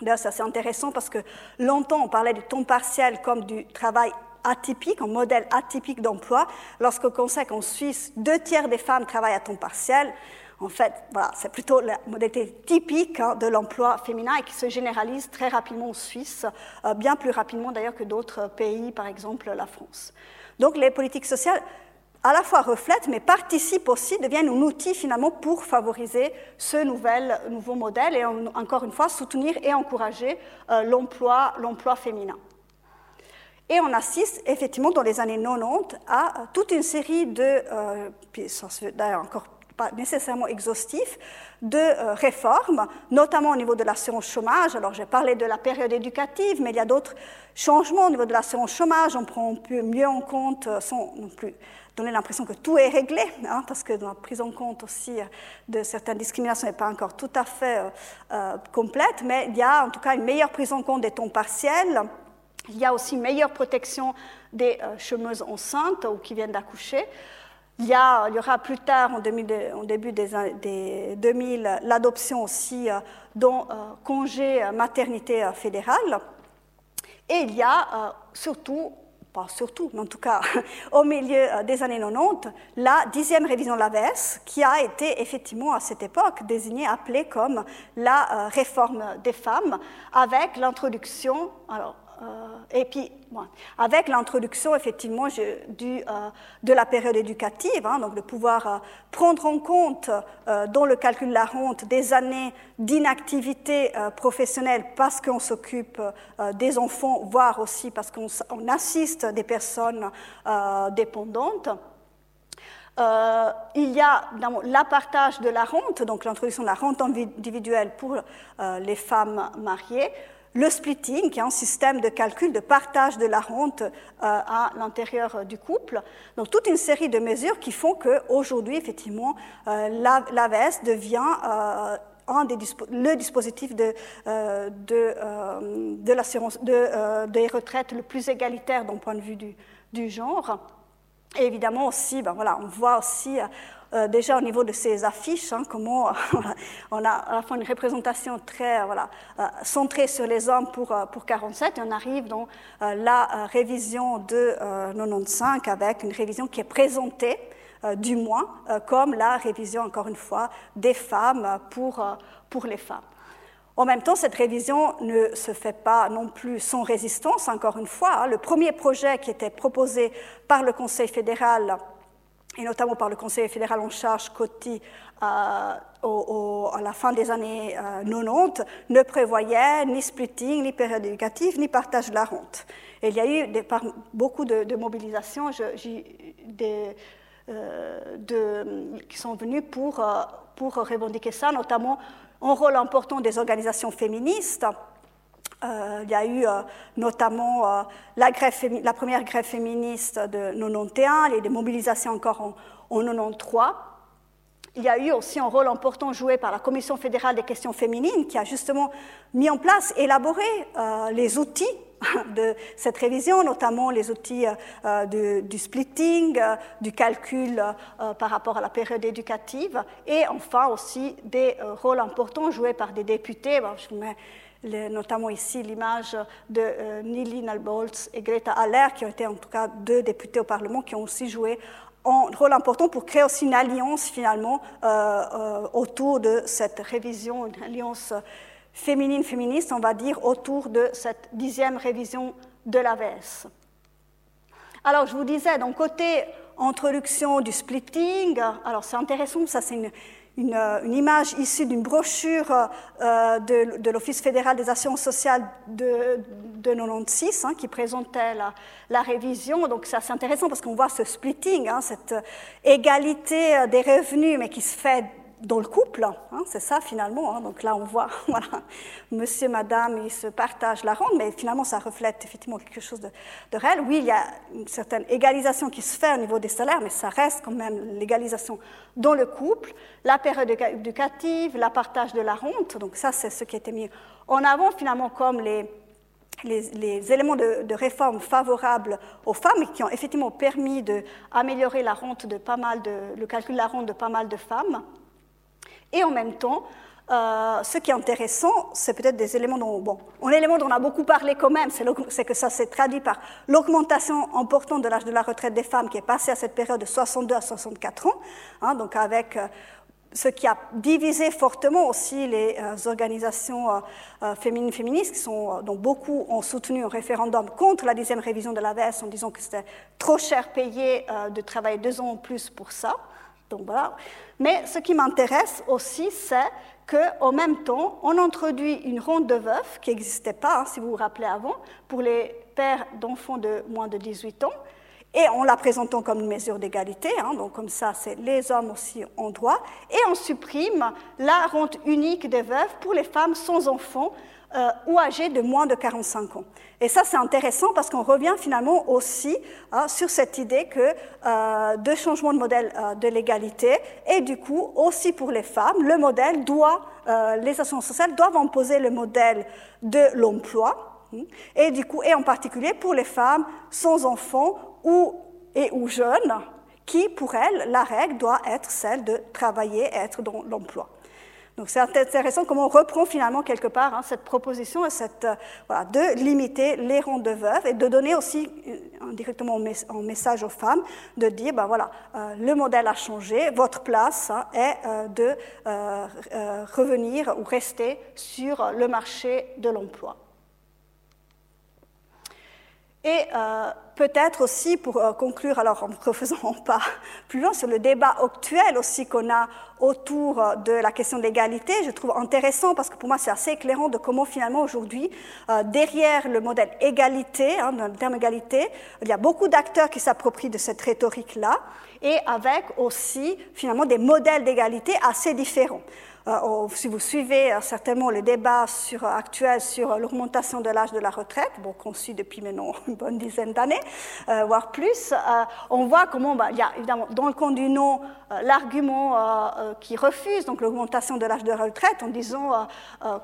D'ailleurs, c'est assez intéressant parce que longtemps, on parlait du temps partiel comme du travail atypique, un modèle atypique d'emploi. Lorsqu'on sait qu'en Suisse, deux tiers des femmes travaillent à temps partiel, en fait, voilà, c'est plutôt la modalité typique hein, de l'emploi féminin et qui se généralise très rapidement en Suisse, euh, bien plus rapidement d'ailleurs que d'autres pays, par exemple la France. Donc les politiques sociales à la fois reflètent, mais participent aussi, deviennent un outil finalement pour favoriser ce nouvel, nouveau modèle et encore une fois soutenir et encourager euh, l'emploi, féminin. Et on assiste effectivement dans les années 90 à toute une série de, euh, d'ailleurs encore pas nécessairement exhaustif, de euh, réformes, notamment au niveau de l'assurance chômage. Alors j'ai parlé de la période éducative, mais il y a d'autres changements au niveau de l'assurance chômage. On prend mieux en compte, euh, plus donner l'impression que tout est réglé, hein, parce que la prise en compte aussi euh, de certaines discriminations n'est pas encore tout à fait complète, mais il y a en tout cas une meilleure prise en compte des temps partiels. Il y a aussi une meilleure protection des chômeuses enceintes ou qui viennent d'accoucher. Il y, aura plus tard, en, début des, 2000, l'adoption aussi euh, d'un euh, congé maternité fédéral. Et il y a surtout surtout, mais en tout cas au milieu euh, des années 90, la dixième révision de l'AVS, qui a été effectivement à cette époque désignée, appelée comme la euh, réforme des femmes, avec l'introduction, euh, et puis, avec l'introduction effectivement euh, de la période éducative, hein, donc de pouvoir euh, prendre en compte dans le calcul de la honte des années d'inactivité professionnelle parce qu'on s'occupe des enfants, voire aussi parce qu'on assiste des personnes dépendantes. il y a l'appartage de la rente, donc l'introduction de la rente individuelle pour les femmes mariées, le splitting, qui est un système de calcul de partage de la rente euh, à l'intérieur du couple. Donc toute une série de mesures qui font qu'aujourd'hui, effectivement, euh, devient euh, un des le dispositif de, l'assurance de, des retraites le plus égalitaire d'un point de vue du, du genre. Et évidemment aussi, ben voilà, on voit aussi euh, déjà au niveau de ces affiches, hein, comment on a à la fois une représentation très voilà, euh, centrée sur les hommes pour, euh, pour 47 et on arrive dans la révision de 95 avec une révision qui est présentée du moins comme la révision, encore une fois, des femmes pour, pour les femmes. En même temps, cette révision ne se fait pas non plus sans résistance, encore une fois. Hein. Le premier projet qui était proposé par le Conseil fédéral et notamment par le Conseil fédéral en charge Coty euh, à la fin des années 90, euh, ne prévoyait ni splitting, ni période éducative, ni partage de la rente. Il y a eu beaucoup de, mobilisations euh, qui sont venues pour, pour revendiquer ça, notamment un rôle important des organisations féministes euh, il y a eu euh, notamment euh, la, première grève féministe de 91, et des mobilisations encore en, en 93. Il y a eu aussi un rôle important joué par la Commission fédérale des questions féminines qui a justement mis en place, élaboré les outils de cette révision, notamment les outils du splitting, du calcul par rapport à la période éducative, et enfin aussi des rôles importants joués par des députés. je vous notamment ici l'image de euh, Nili Nalbolz et Greta Aller, qui ont été en tout cas deux députés au Parlement, qui ont aussi joué un rôle important pour créer aussi une alliance finalement euh, euh, autour de cette révision, une alliance féminine féministe, on va dire, autour de cette dixième révision de l'AVS. Alors je vous disais, donc côté introduction du splitting, alors c'est intéressant, ça c'est une euh, une, image issue d'une brochure euh, de, l'Office fédéral des assurances sociales de, de 96 hein, qui présentait la, révision. Donc c'est assez intéressant parce qu'on voit ce splitting, hein, cette égalité des revenus, mais qui se fait dans le couple, hein, c'est ça finalement. Hein. donc là, on voit, monsieur, madame, ils se partagent la rente, mais finalement, ça reflète effectivement quelque chose de, réel. Oui, il y a une certaine égalisation qui se fait au niveau des salaires, mais ça reste quand même l'égalisation dans le couple, la période éducative, la partage de la rente. Donc ça, c'est ce qui a été mis en avant finalement comme les, éléments de, de, réforme favorables aux femmes et qui ont effectivement permis d'améliorer la rente de pas mal de, le calcul de la rente de pas mal de femmes. Et en même temps, euh, ce qui est intéressant, c'est peut-être des éléments dont, bon, un élément dont on a beaucoup parlé quand même, c'est que ça s'est traduit par l'augmentation importante de l'âge de la retraite des femmes qui est passé à cette période de 62 à 64 ans, hein, donc avec euh, ce qui a divisé fortement aussi les euh, organisations féminines féministes, dont beaucoup ont soutenu un référendum contre la dixième révision de l'AVS en disant que c'était trop cher payé de travailler deux ans en plus pour ça. Donc voilà. Mais ce qui m'intéresse aussi, c'est qu'en même temps, on introduit une ronde de veufs qui n'existait pas, hein, si vous vous rappelez avant, pour les pères d'enfants de moins de 18 ans. Et on la présentons comme une mesure d'égalité, hein, donc comme ça, c'est les hommes aussi ont droit. Et on supprime la rente unique des veuves pour les femmes sans enfants euh, ou âgés de moins de 45 ans. Et ça, c'est intéressant parce qu'on revient finalement aussi hein, sur cette idée que euh, de changement de modèle euh, de l'égalité et du coup aussi pour les femmes, le modèle doit, euh, les assurances sociales doivent imposer le modèle de l'emploi hein, et du coup et en particulier pour les femmes sans enfants ou et ou jeunes qui pour elles la règle doit être celle de travailler, être dans l'emploi. Donc c'est intéressant comment on reprend finalement quelque part hein, cette proposition cette, voilà, de limiter les rondes de et de donner aussi indirectement un message aux femmes de dire, ben voilà, le modèle a changé, votre place hein, est de revenir ou rester sur le marché de l'emploi. Et euh, peut-être aussi, pour euh, conclure, alors en refaisant pas plus loin, sur le débat actuel aussi qu'on a autour euh, de la question de l'égalité, je trouve intéressant parce que pour moi c'est assez éclairant de comment finalement aujourd'hui, derrière le modèle égalité, hein, le terme égalité, il y a beaucoup d'acteurs qui s'approprient de cette rhétorique-là et avec aussi finalement des modèles d'égalité assez différents. Euh, si vous suivez euh, certainement le débat euh, actuel sur l'augmentation de l'âge de la retraite, bon, qu'on suit depuis maintenant une bonne dizaine d'années, voire plus, on voit comment bah, il y a évidemment dans le camp du non l'argument qui refuse donc l'augmentation de l'âge de la retraite en disant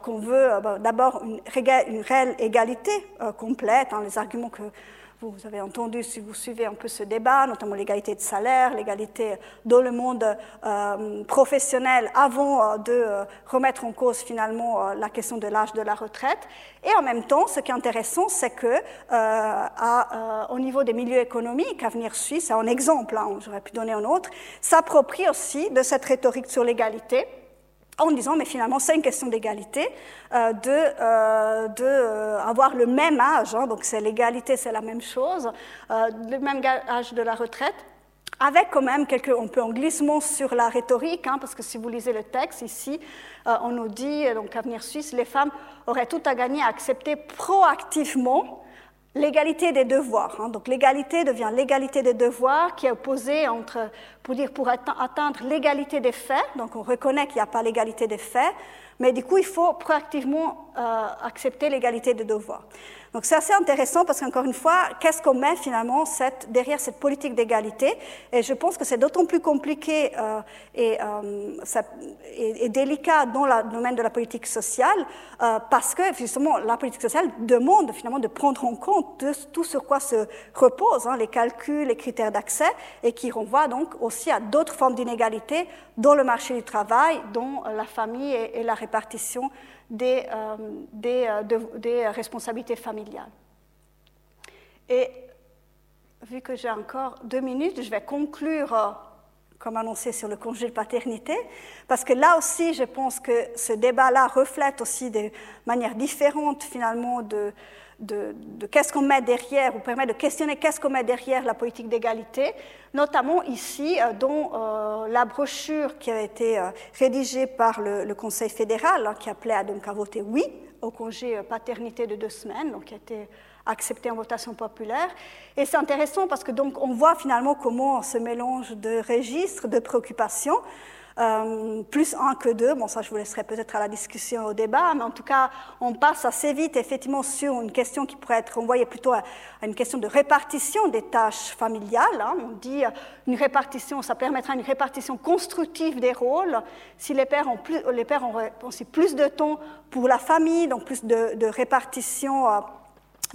qu'on veut bah, d'abord une, une, réelle égalité complète, hein, les arguments que vous avez entendu, si vous suivez un peu ce débat, notamment l'égalité de salaire, l'égalité dans le monde euh, professionnel, avant euh, de euh, remettre en cause finalement la question de l'âge de la retraite. Et en même temps, ce qui est intéressant, c'est que au niveau des milieux économiques, Avenir Suisse, c'est un exemple, hein, j'aurais pu donner un autre, s'approprie aussi de cette rhétorique sur l'égalité en disant, mais finalement, c'est une question d'égalité, euh, de, euh, de euh, avoir le même âge, hein, donc c'est l'égalité, c'est la même chose, euh, le même âge de la retraite, avec quand même quelques, on peut en glissement sur la rhétorique, hein, parce que si vous lisez le texte ici, on nous dit, donc Avenir Suisse, les femmes auraient tout à gagner à accepter proactivement l'égalité des devoirs. Hein. Donc l'égalité devient l'égalité des devoirs qui est opposée entre, pour dire, pour atteindre l'égalité des faits. Donc on reconnaît qu'il n'y a pas l'égalité des faits, mais du coup il faut proactivement euh, accepter l'égalité des devoirs. Donc c'est assez intéressant parce qu'encore une fois, qu'est-ce qu'on met finalement cette, derrière cette politique d'égalité? Et je pense que c'est d'autant plus compliqué euh, et, euh, et, délicat dans le domaine de la politique sociale euh, parce que justement la politique sociale demande finalement de prendre en compte tout sur quoi se reposent hein, les calculs, les critères d'accès et qui renvoient donc aussi à d'autres formes d'inégalité dans le marché du travail, dont la famille et, et la répartition des, euh, des, euh, des, responsabilités familiales. Et vu que j'ai encore deux minutes, je vais conclure, euh, comme annoncé, sur le congé de paternité, parce que là aussi, je pense que ce débat-là reflète aussi de manière différente finalement de, de, qu'est-ce qu'on met derrière, ou permet de questionner qu'est-ce qu'on met derrière la politique d'égalité, notamment ici, euh, dans euh, la brochure qui a été euh, rédigée par le, Conseil fédéral, hein, qui appelait à, donc à voter oui au congé paternité de deux semaines, donc qui a été accepté en votation populaire. Et c'est intéressant parce que donc on voit finalement comment ce mélange de registres, de préoccupations, euh, plus un que deux. Bon, ça, je vous laisserai peut-être à la discussion, au débat, mais en tout cas, on passe assez vite, effectivement, sur une question qui pourrait être envoyée plutôt à, une question de répartition des tâches familiales. Hein. On dit euh, une répartition, ça permettra une répartition constructive des rôles. Si les pères ont, plus, les pères ont aussi plus de temps pour la famille, donc plus de, de répartition.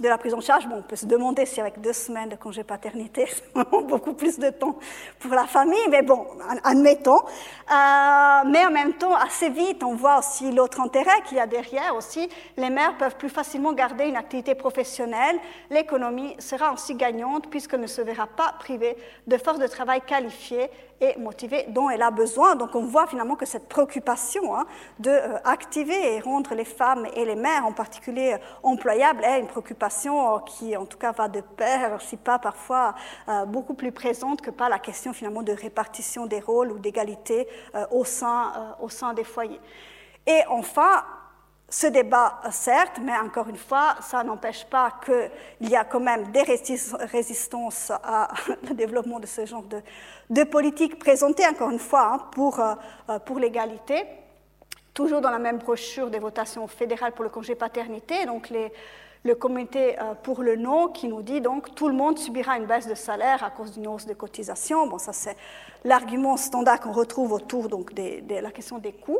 De la prise en charge, bon, on peut se demander si avec deux semaines de congé paternité, c'est beaucoup plus de temps pour la famille, mais bon, admettons. Euh, mais en même temps, assez vite, on voit aussi l'autre intérêt qu'il y a derrière aussi. Les mères peuvent plus facilement garder une activité professionnelle. L'économie sera aussi gagnante puisqu'elle ne se verra pas privée de force de travail qualifiée et motivée dont elle a besoin. Donc on voit finalement que cette préoccupation hein, de euh, et rendre les femmes et les mères en particulier employables est une préoccupation euh, qui en tout cas va de pair, si pas parfois euh, beaucoup plus présente que par la question finalement de répartition des rôles ou d'égalité au, sein, au sein des foyers. Et enfin, ce débat, certes, mais encore une fois, ça n'empêche pas qu'il y a quand même des résistances à le développement de ce genre de, politique présentée, encore une fois, hein, pour, euh, pour l'égalité. Toujours dans la même brochure des votations fédérales pour le congé paternité, donc les, le comité euh, pour le non qui nous dit donc tout le monde subira une baisse de salaire à cause d'une hausse de cotisation. Bon, ça c'est l'argument standard qu'on retrouve autour donc de la question des coûts,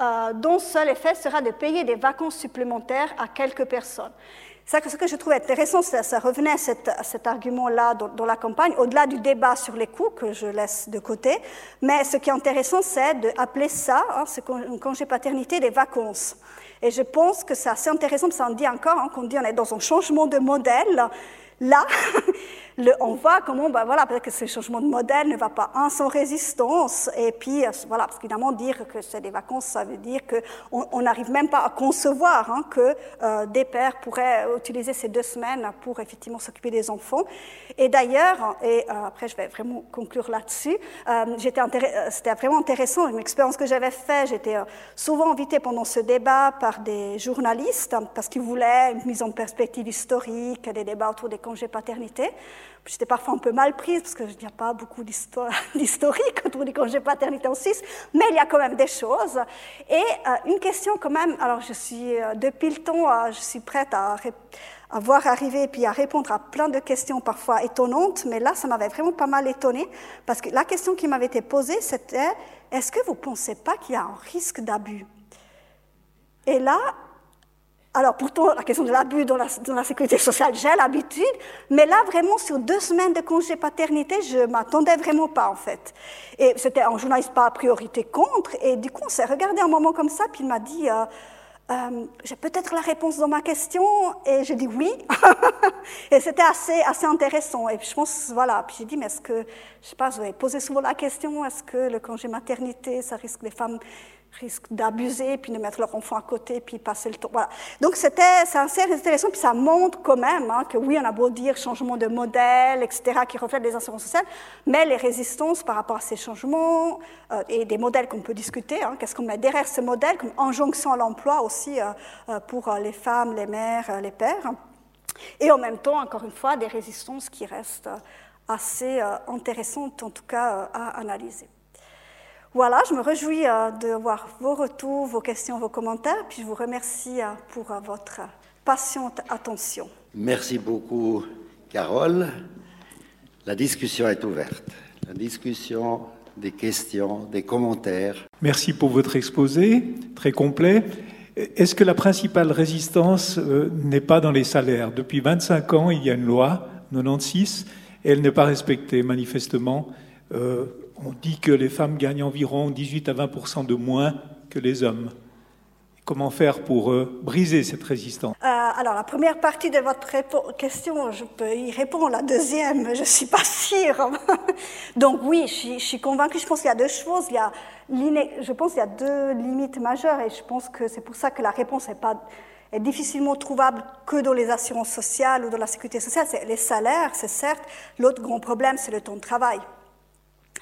euh, dont seul effet sera de payer des vacances supplémentaires à quelques personnes. ça, ce que je trouve intéressant, ça, ça revenait à cet, argument-là dans, dans, la campagne, au-delà du débat sur les coûts que je laisse de côté. Mais ce qui est intéressant, c'est d'appeler ça, hein, ce congé paternité, des vacances. Et je pense que c'est assez intéressant, ça en dit encore, hein, qu'on dit on est dans un changement de modèle. Là, le, on voit comment, ben voilà, peut-être que ce changement de modèle ne va pas en sans résistance. Et puis, euh, voilà, parce qu'évidemment, dire que c'est des vacances, ça veut dire qu'on n'arrive même pas à concevoir hein, que euh, des pères pourraient utiliser ces deux semaines pour effectivement s'occuper des enfants. Et d'ailleurs, et euh, après, je vais vraiment conclure là-dessus, euh, euh c'était vraiment intéressant, une expérience que j'avais faite. J'étais souvent invitée pendant ce débat par des journalistes parce qu'ils voulaient une mise en perspective historique, des débats autour des congés paternité. J'étais parfois un peu mal prise parce qu'il n'y a pas beaucoup d'historique autour des congés paternité en Suisse, mais il y a quand même des choses. Et euh, une question quand même, alors je suis, euh, depuis le temps, euh, je suis prête à, à voir arriver et puis à répondre à plein de questions parfois étonnantes, mais là, ça m'avait vraiment pas mal étonnée parce que la question qui m'avait été posée, c'était est-ce que vous ne pensez pas qu'il y a un risque d'abus? Et là, alors pourtant, la question de l'abus dans la, dans la, sécurité sociale, j'ai l'habitude, mais là, vraiment, sur deux semaines de congé paternité, je m'attendais vraiment pas, en fait. Et c'était un journaliste pas à priorité contre, et du coup, on s'est regardé un moment comme ça, puis il m'a dit, euh, euh, j'ai peut-être la réponse dans ma question, et j'ai dit oui. et c'était assez, assez intéressant. Et je pense, voilà, puis j'ai dit, mais est-ce que, je sais pas, avez posé souvent la question, est-ce que le congé maternité, ça risque les femmes risquent d'abuser, puis de mettre leur enfant à côté, puis passer le temps. Voilà. Donc c'était c'est assez intéressant, puis ça montre quand même hein, que oui, on a beau dire changement de modèle, etc., qui reflète les assurances sociales, mais les résistances par rapport à ces changements euh, et des modèles qu'on peut discuter, hein, qu'est-ce qu'on met derrière ce modèle comme injonction à l'emploi aussi euh, euh, pour les femmes, les mères, les pères, et en même temps, encore une fois, des résistances qui restent assez intéressantes, en tout cas, à analyser. Voilà, je me réjouis euh, de voir vos retours, vos questions, vos commentaires, puis je vous remercie euh, pour euh, votre patiente attention. Merci beaucoup, Carole. La discussion est ouverte. La discussion, des questions, des commentaires. Merci pour votre exposé, très complet. Est-ce que la principale résistance n'est pas dans les salaires? Depuis 25 ans, il y a une loi, 96, et elle n'est pas respectée manifestement. Euh, on dit que les femmes gagnent environ 18 à 20% de moins que les hommes. Comment faire pour euh, briser cette résistance? Euh, Alors, la première partie de votre question, je peux y répondre. La deuxième, je ne suis pas sûre. Donc oui, je, suis convaincue. Je pense qu'il y a deux choses. Il y a je pense qu'il y a deux limites majeures et je pense que c'est pour ça que la réponse est, pas, est difficilement trouvable que dans les assurances sociales ou dans la sécurité sociale. C'est les salaires, c'est certes. L'autre grand problème, c'est le temps de travail.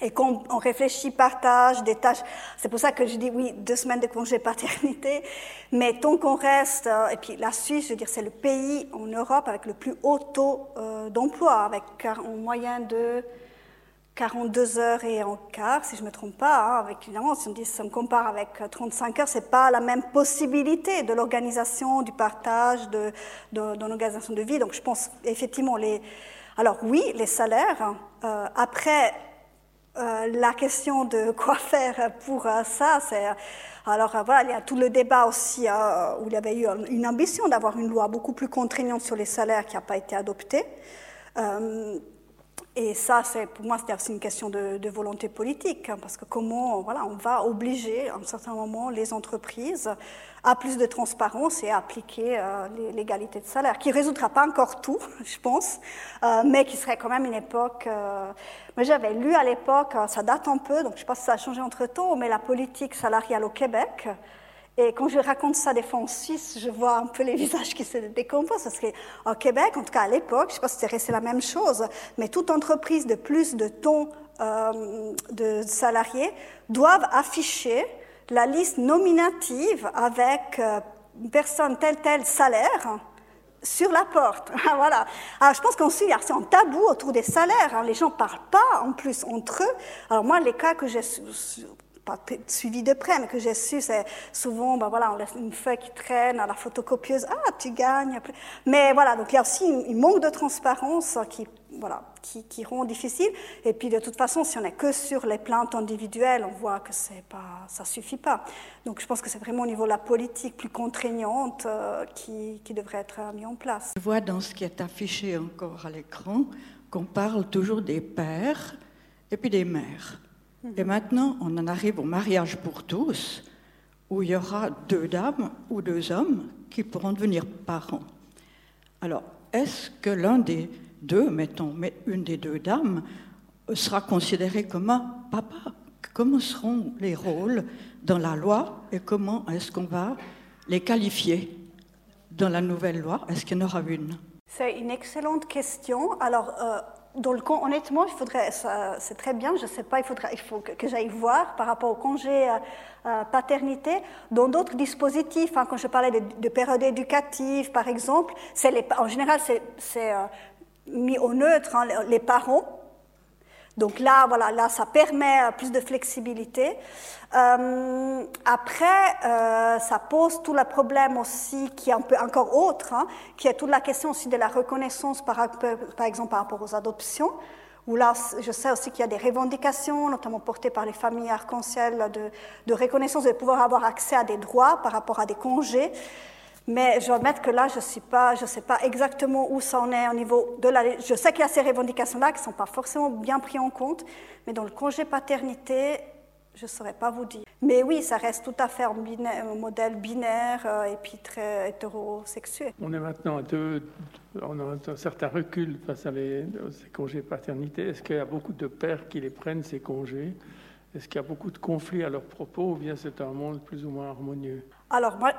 Et quand on réfléchit partage des tâches, c'est pour ça que je dis oui, deux semaines de congé paternité, mais tant qu'on reste, euh, et puis la Suisse, je veux dire, c'est le pays en Europe avec le plus haut taux euh, d'emploi, avec en moyenne de 42 heures et un quart, si je ne me trompe pas, hein, avec évidemment, si on, dit, si on compare avec 35 heures, c'est pas la même possibilité de l'organisation, du partage, de, de, de l'organisation de vie. Donc je pense effectivement les, alors oui, les salaires. Euh, après, euh, la question de quoi faire pour euh, ça, c'est alors euh, voilà, il y a tout le débat aussi où il y avait eu une ambition d'avoir une loi beaucoup plus contraignante sur les salaires qui n'a pas été adoptée. Et ça, pour moi, c'est aussi une question de, volonté politique, hein, parce que comment voilà, on va obliger, à un certain moment, les entreprises à plus de transparence et à appliquer euh, l'égalité de salaire, qui ne résoudra pas encore tout, je pense, euh, mais qui serait quand même une époque... Euh, moi, j'avais lu à l'époque, euh, ça date un peu, donc je ne sais pas si ça a changé entre-temps, mais la politique salariale au Québec, et quand je raconte ça des fois en Suisse, je vois un peu les visages qui se décomposent. Parce qu'au Québec, en tout cas à l'époque, je ne sais pas si c'est la même chose, mais toute entreprise de plus de temps euh, de salariés doivent afficher la liste nominative avec euh, personne tel tel salaire sur la porte. voilà. Alors, je pense qu'en Suisse, a un tabou autour des salaires. Hein. Les gens ne parlent pas en plus entre eux. Alors moi, les cas que j'ai pas suivi de près, mais que j'ai su, c'est souvent, ben voilà, on laisse une feuille qui traîne à la photocopieuse, ah, tu gagnes. Mais voilà, donc il y a aussi un manque de transparence qui voilà, qui, rend difficile. Et puis de toute façon, si on n'est que sur les plaintes individuelles, on voit que c'est pas, ça suffit pas. Donc je pense que c'est vraiment au niveau de la politique plus contraignante euh, qui, qui, devrait être mis en place. Je vois dans ce qui est affiché encore à l'écran qu'on parle toujours des pères et puis des mères. Et maintenant, on en arrive au mariage pour tous, où il y aura deux dames ou deux hommes qui pourront devenir parents. Alors, est-ce que l'un des deux, mettons, mais une des deux dames, sera considéré comme un papa? Comment seront les rôles dans la loi et comment est-ce qu'on va les qualifier dans la nouvelle loi? Est-ce qu'il y en aura une? C'est une excellente question. Alors, euh, honnêtement, il faudrait, c'est très bien, je ne sais pas, il, faudrait, il faut que, j'aille voir par rapport au congé euh, euh, paternité. Dans d'autres dispositifs, hein, quand je parlais de, de période éducative, par exemple, en général, c'est euh, mis au neutre, hein, les parents donc là, voilà, là, ça permet euh, plus de flexibilité. Euh, après, euh, ça pose tout le problème aussi qui est un peu encore autre, hein, qui est toute la question aussi de la reconnaissance, par, par exemple, par rapport aux adoptions où là, je sais aussi qu'il y a des revendications, notamment portées par les familles arc-en-ciel, de, de, reconnaissance de pouvoir avoir accès à des droits par rapport à des congés. Mais je dois admettre que là, je ne sais pas exactement où ça en est au niveau de la. Je sais qu'il y a ces revendications-là qui ne sont pas forcément bien prises en compte, mais dans le congé paternité, je ne saurais pas vous dire. Mais oui, ça reste tout à fait un, modèle binaire euh, et puis très hétérosexuel. On est maintenant à deux, on a un certain recul face à ces congés paternité. Est-ce qu'il y a beaucoup de pères qui les prennent, ces congés? Est-ce qu'il y a beaucoup de conflits à leur propos ou bien c'est un monde plus ou moins harmonieux? Alors, moi,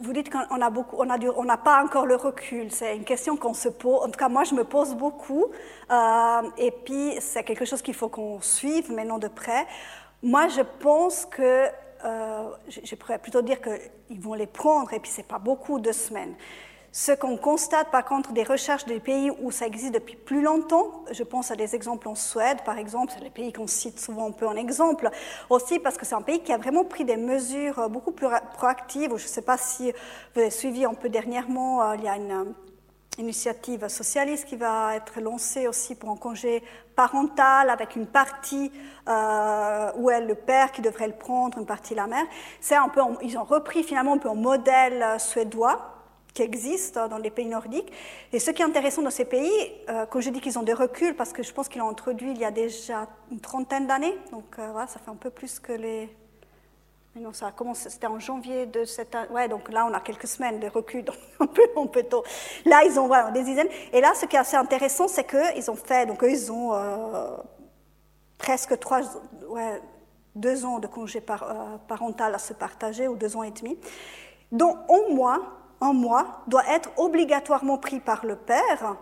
vous dites qu'on a beaucoup, on a on n'a pas encore le recul. C'est une question qu'on se pose. En tout cas, moi, je me pose beaucoup. Euh, et puis, c'est quelque chose qu'il faut qu'on suive, mais non de près. Moi, je pense que, euh, je, pourrais plutôt dire qu'ils vont les prendre, et puis c'est pas beaucoup de semaines. Ce qu'on constate par contre des recherches des pays où ça existe depuis plus longtemps, je pense à des exemples en Suède par exemple, c'est les pays qu'on cite souvent un peu en exemple, aussi parce que c'est un pays qui a vraiment pris des mesures beaucoup plus proactives. Je ne sais pas si vous avez suivi un peu dernièrement, euh, il y a une euh, initiative socialiste qui va être lancée aussi pour un congé parental avec une partie euh, où est le père qui devrait le prendre, une partie la mère. C'est un peu, ils ont repris finalement un peu un modèle suédois existent dans les pays nordiques. Et ce qui est intéressant dans ces pays, euh, quand je dis qu'ils ont des reculs, parce que je pense qu'ils l'ont introduit il y a déjà une trentaine d'années, donc euh, voilà, ça fait un peu plus que les... Non, ça a commencé, c'était en janvier de cette année. Ouais, donc là, on a quelques semaines de recul, donc un peu, tôt. Là, ils ont voilà, des dizaines. Et là, ce qui est assez intéressant, c'est qu'ils ont fait, donc eux, ils ont euh, presque trois, ouais, deux ans de congé par, parental à se partager, ou deux ans et demi, dont au moins un mois doit être obligatoirement pris par le père,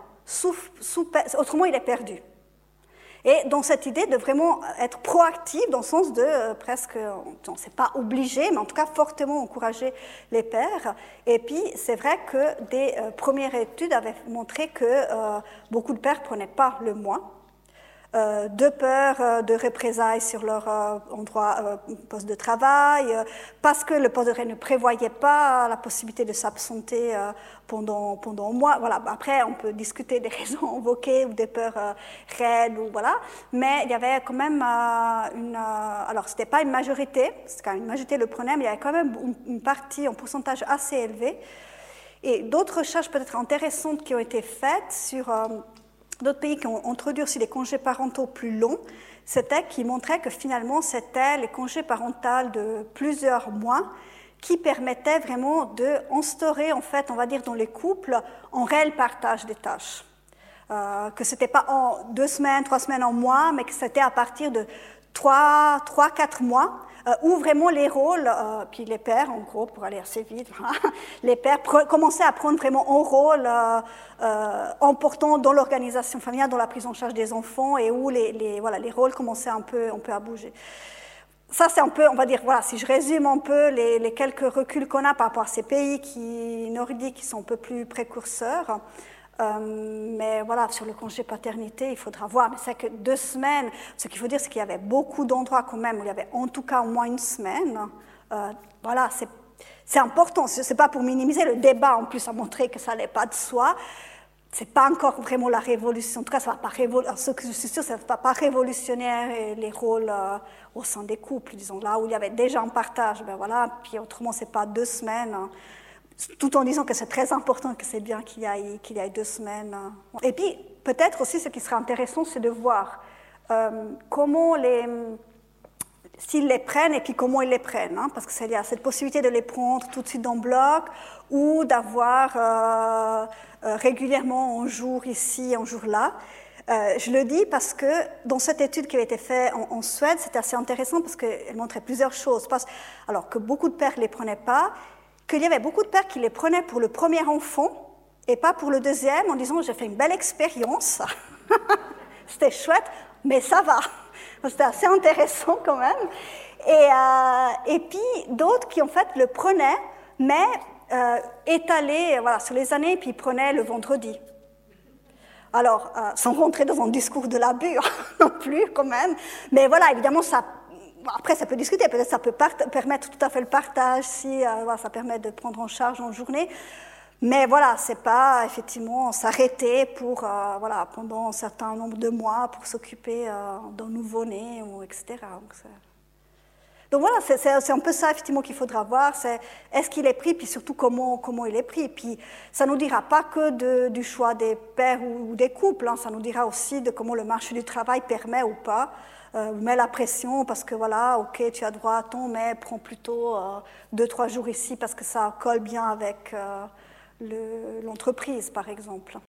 autrement il est perdu. Et dans cette idée de vraiment être proactif, dans le sens de euh, presque, on ne sait pas obligé, mais en tout cas fortement encourager les pères. Et puis c'est vrai que des euh, premières études avaient montré que euh, beaucoup de pères prenaient pas le mois. Euh, de peur euh, de représailles sur leur euh, endroit, poste de travail, parce que le poste de travail ne prévoyait pas la possibilité de s'absenter pendant, pendant un mois. Voilà. Après, on peut discuter des raisons invoquées ou des peurs réelles, ou, voilà. mais il y avait quand même une. alors, ce n'était pas une majorité, c'est quand même une majorité le prenait, mais il y avait quand même une, une partie, un pourcentage assez élevé. Et d'autres recherches peut-être intéressantes qui ont été faites sur d'autres pays qui ont introduit aussi des congés parentaux plus longs, c'était qui montraient que finalement c'était les congés parentaux de plusieurs mois qui permettaient vraiment de instaurer en fait, on va dire dans les couples, un réel partage des tâches. Euh, que c'était pas en deux semaines, trois semaines en mois, mais que c'était à partir de trois, trois, quatre mois où vraiment les rôles, euh, puis les pères, en gros, pour aller assez vite, les pères commençaient à prendre vraiment un rôle euh, important dans l'organisation familiale, dans la prise en charge des enfants, et où les, voilà, les rôles commençaient un peu, un peu à bouger. Ça, c'est un peu, on va dire, voilà, si je résume un peu les, les quelques reculs qu'on a par rapport à ces pays qui, nordiques qui sont un peu plus précurseurs, euh, mais voilà, sur le congé paternité, il faudra voir. Mais c'est que deux semaines, ce qu'il faut dire, c'est qu'il y avait beaucoup d'endroits quand même où il y avait en tout cas au moins une semaine. Euh, voilà, c'est important. Ce n'est pas pour minimiser le débat, en plus, à montrer que ça n'est pas de soi. c'est pas encore vraiment la révolution. En tout cas, ça va pas ce que je suis sûre, ça ne va pas révolutionner les rôles euh, au sein des couples. Disons là où il y avait déjà un partage, ben voilà. Puis autrement, c'est pas deux semaines. Hein. Tout en disant que c'est très important, que c'est bien qu'il y, ait, qu'il y ait deux semaines. Hein. Et puis, peut-être aussi, ce qui serait intéressant, c'est de voir euh, comment les s'ils les prennent et puis comment ils les prennent, hein, parce qu'il y a cette possibilité de les prendre tout de suite en bloc ou d'avoir euh, euh, régulièrement un jour ici, un jour là. Je le dis parce que dans cette étude qui a été faite en, Suède, c'était assez intéressant parce qu'elle montrait plusieurs choses. alors que beaucoup de pères ne les prenaient pas, qu'il y avait beaucoup de pères qui les prenaient pour le premier enfant et pas pour le deuxième en disant j'ai fait une belle expérience, c'était chouette, mais ça va. C'était assez intéressant quand même. Et, euh, et puis d'autres qui en fait le prenaient, mais euh, étalé voilà, sur les années, et puis prenaient le vendredi. Alors, euh, sans rentrer dans un discours de l'abus non plus quand même, mais voilà, évidemment, ça, après ça peut discuter, peut-être ça peut permettre tout à fait le partage si voilà, ça permet de prendre en charge en journée. Mais voilà, c'est pas effectivement s'arrêter pour voilà pendant un certain nombre de mois pour s'occuper d'un nouveau-né ou etc. Donc voilà, c'est un peu ça effectivement qu'il faudra voir, c'est est-ce qu'il est pris, puis surtout comment, comment il est pris? Puis ça nous dira pas que du choix des pères ou, des couples, hein. ça nous dira aussi de comment le marché du travail permet ou pas, euh, met la pression parce que voilà, ok, tu as droit à ton, mais prends plutôt euh, deux, trois jours ici parce que ça colle bien avec euh, l'entreprise, par exemple.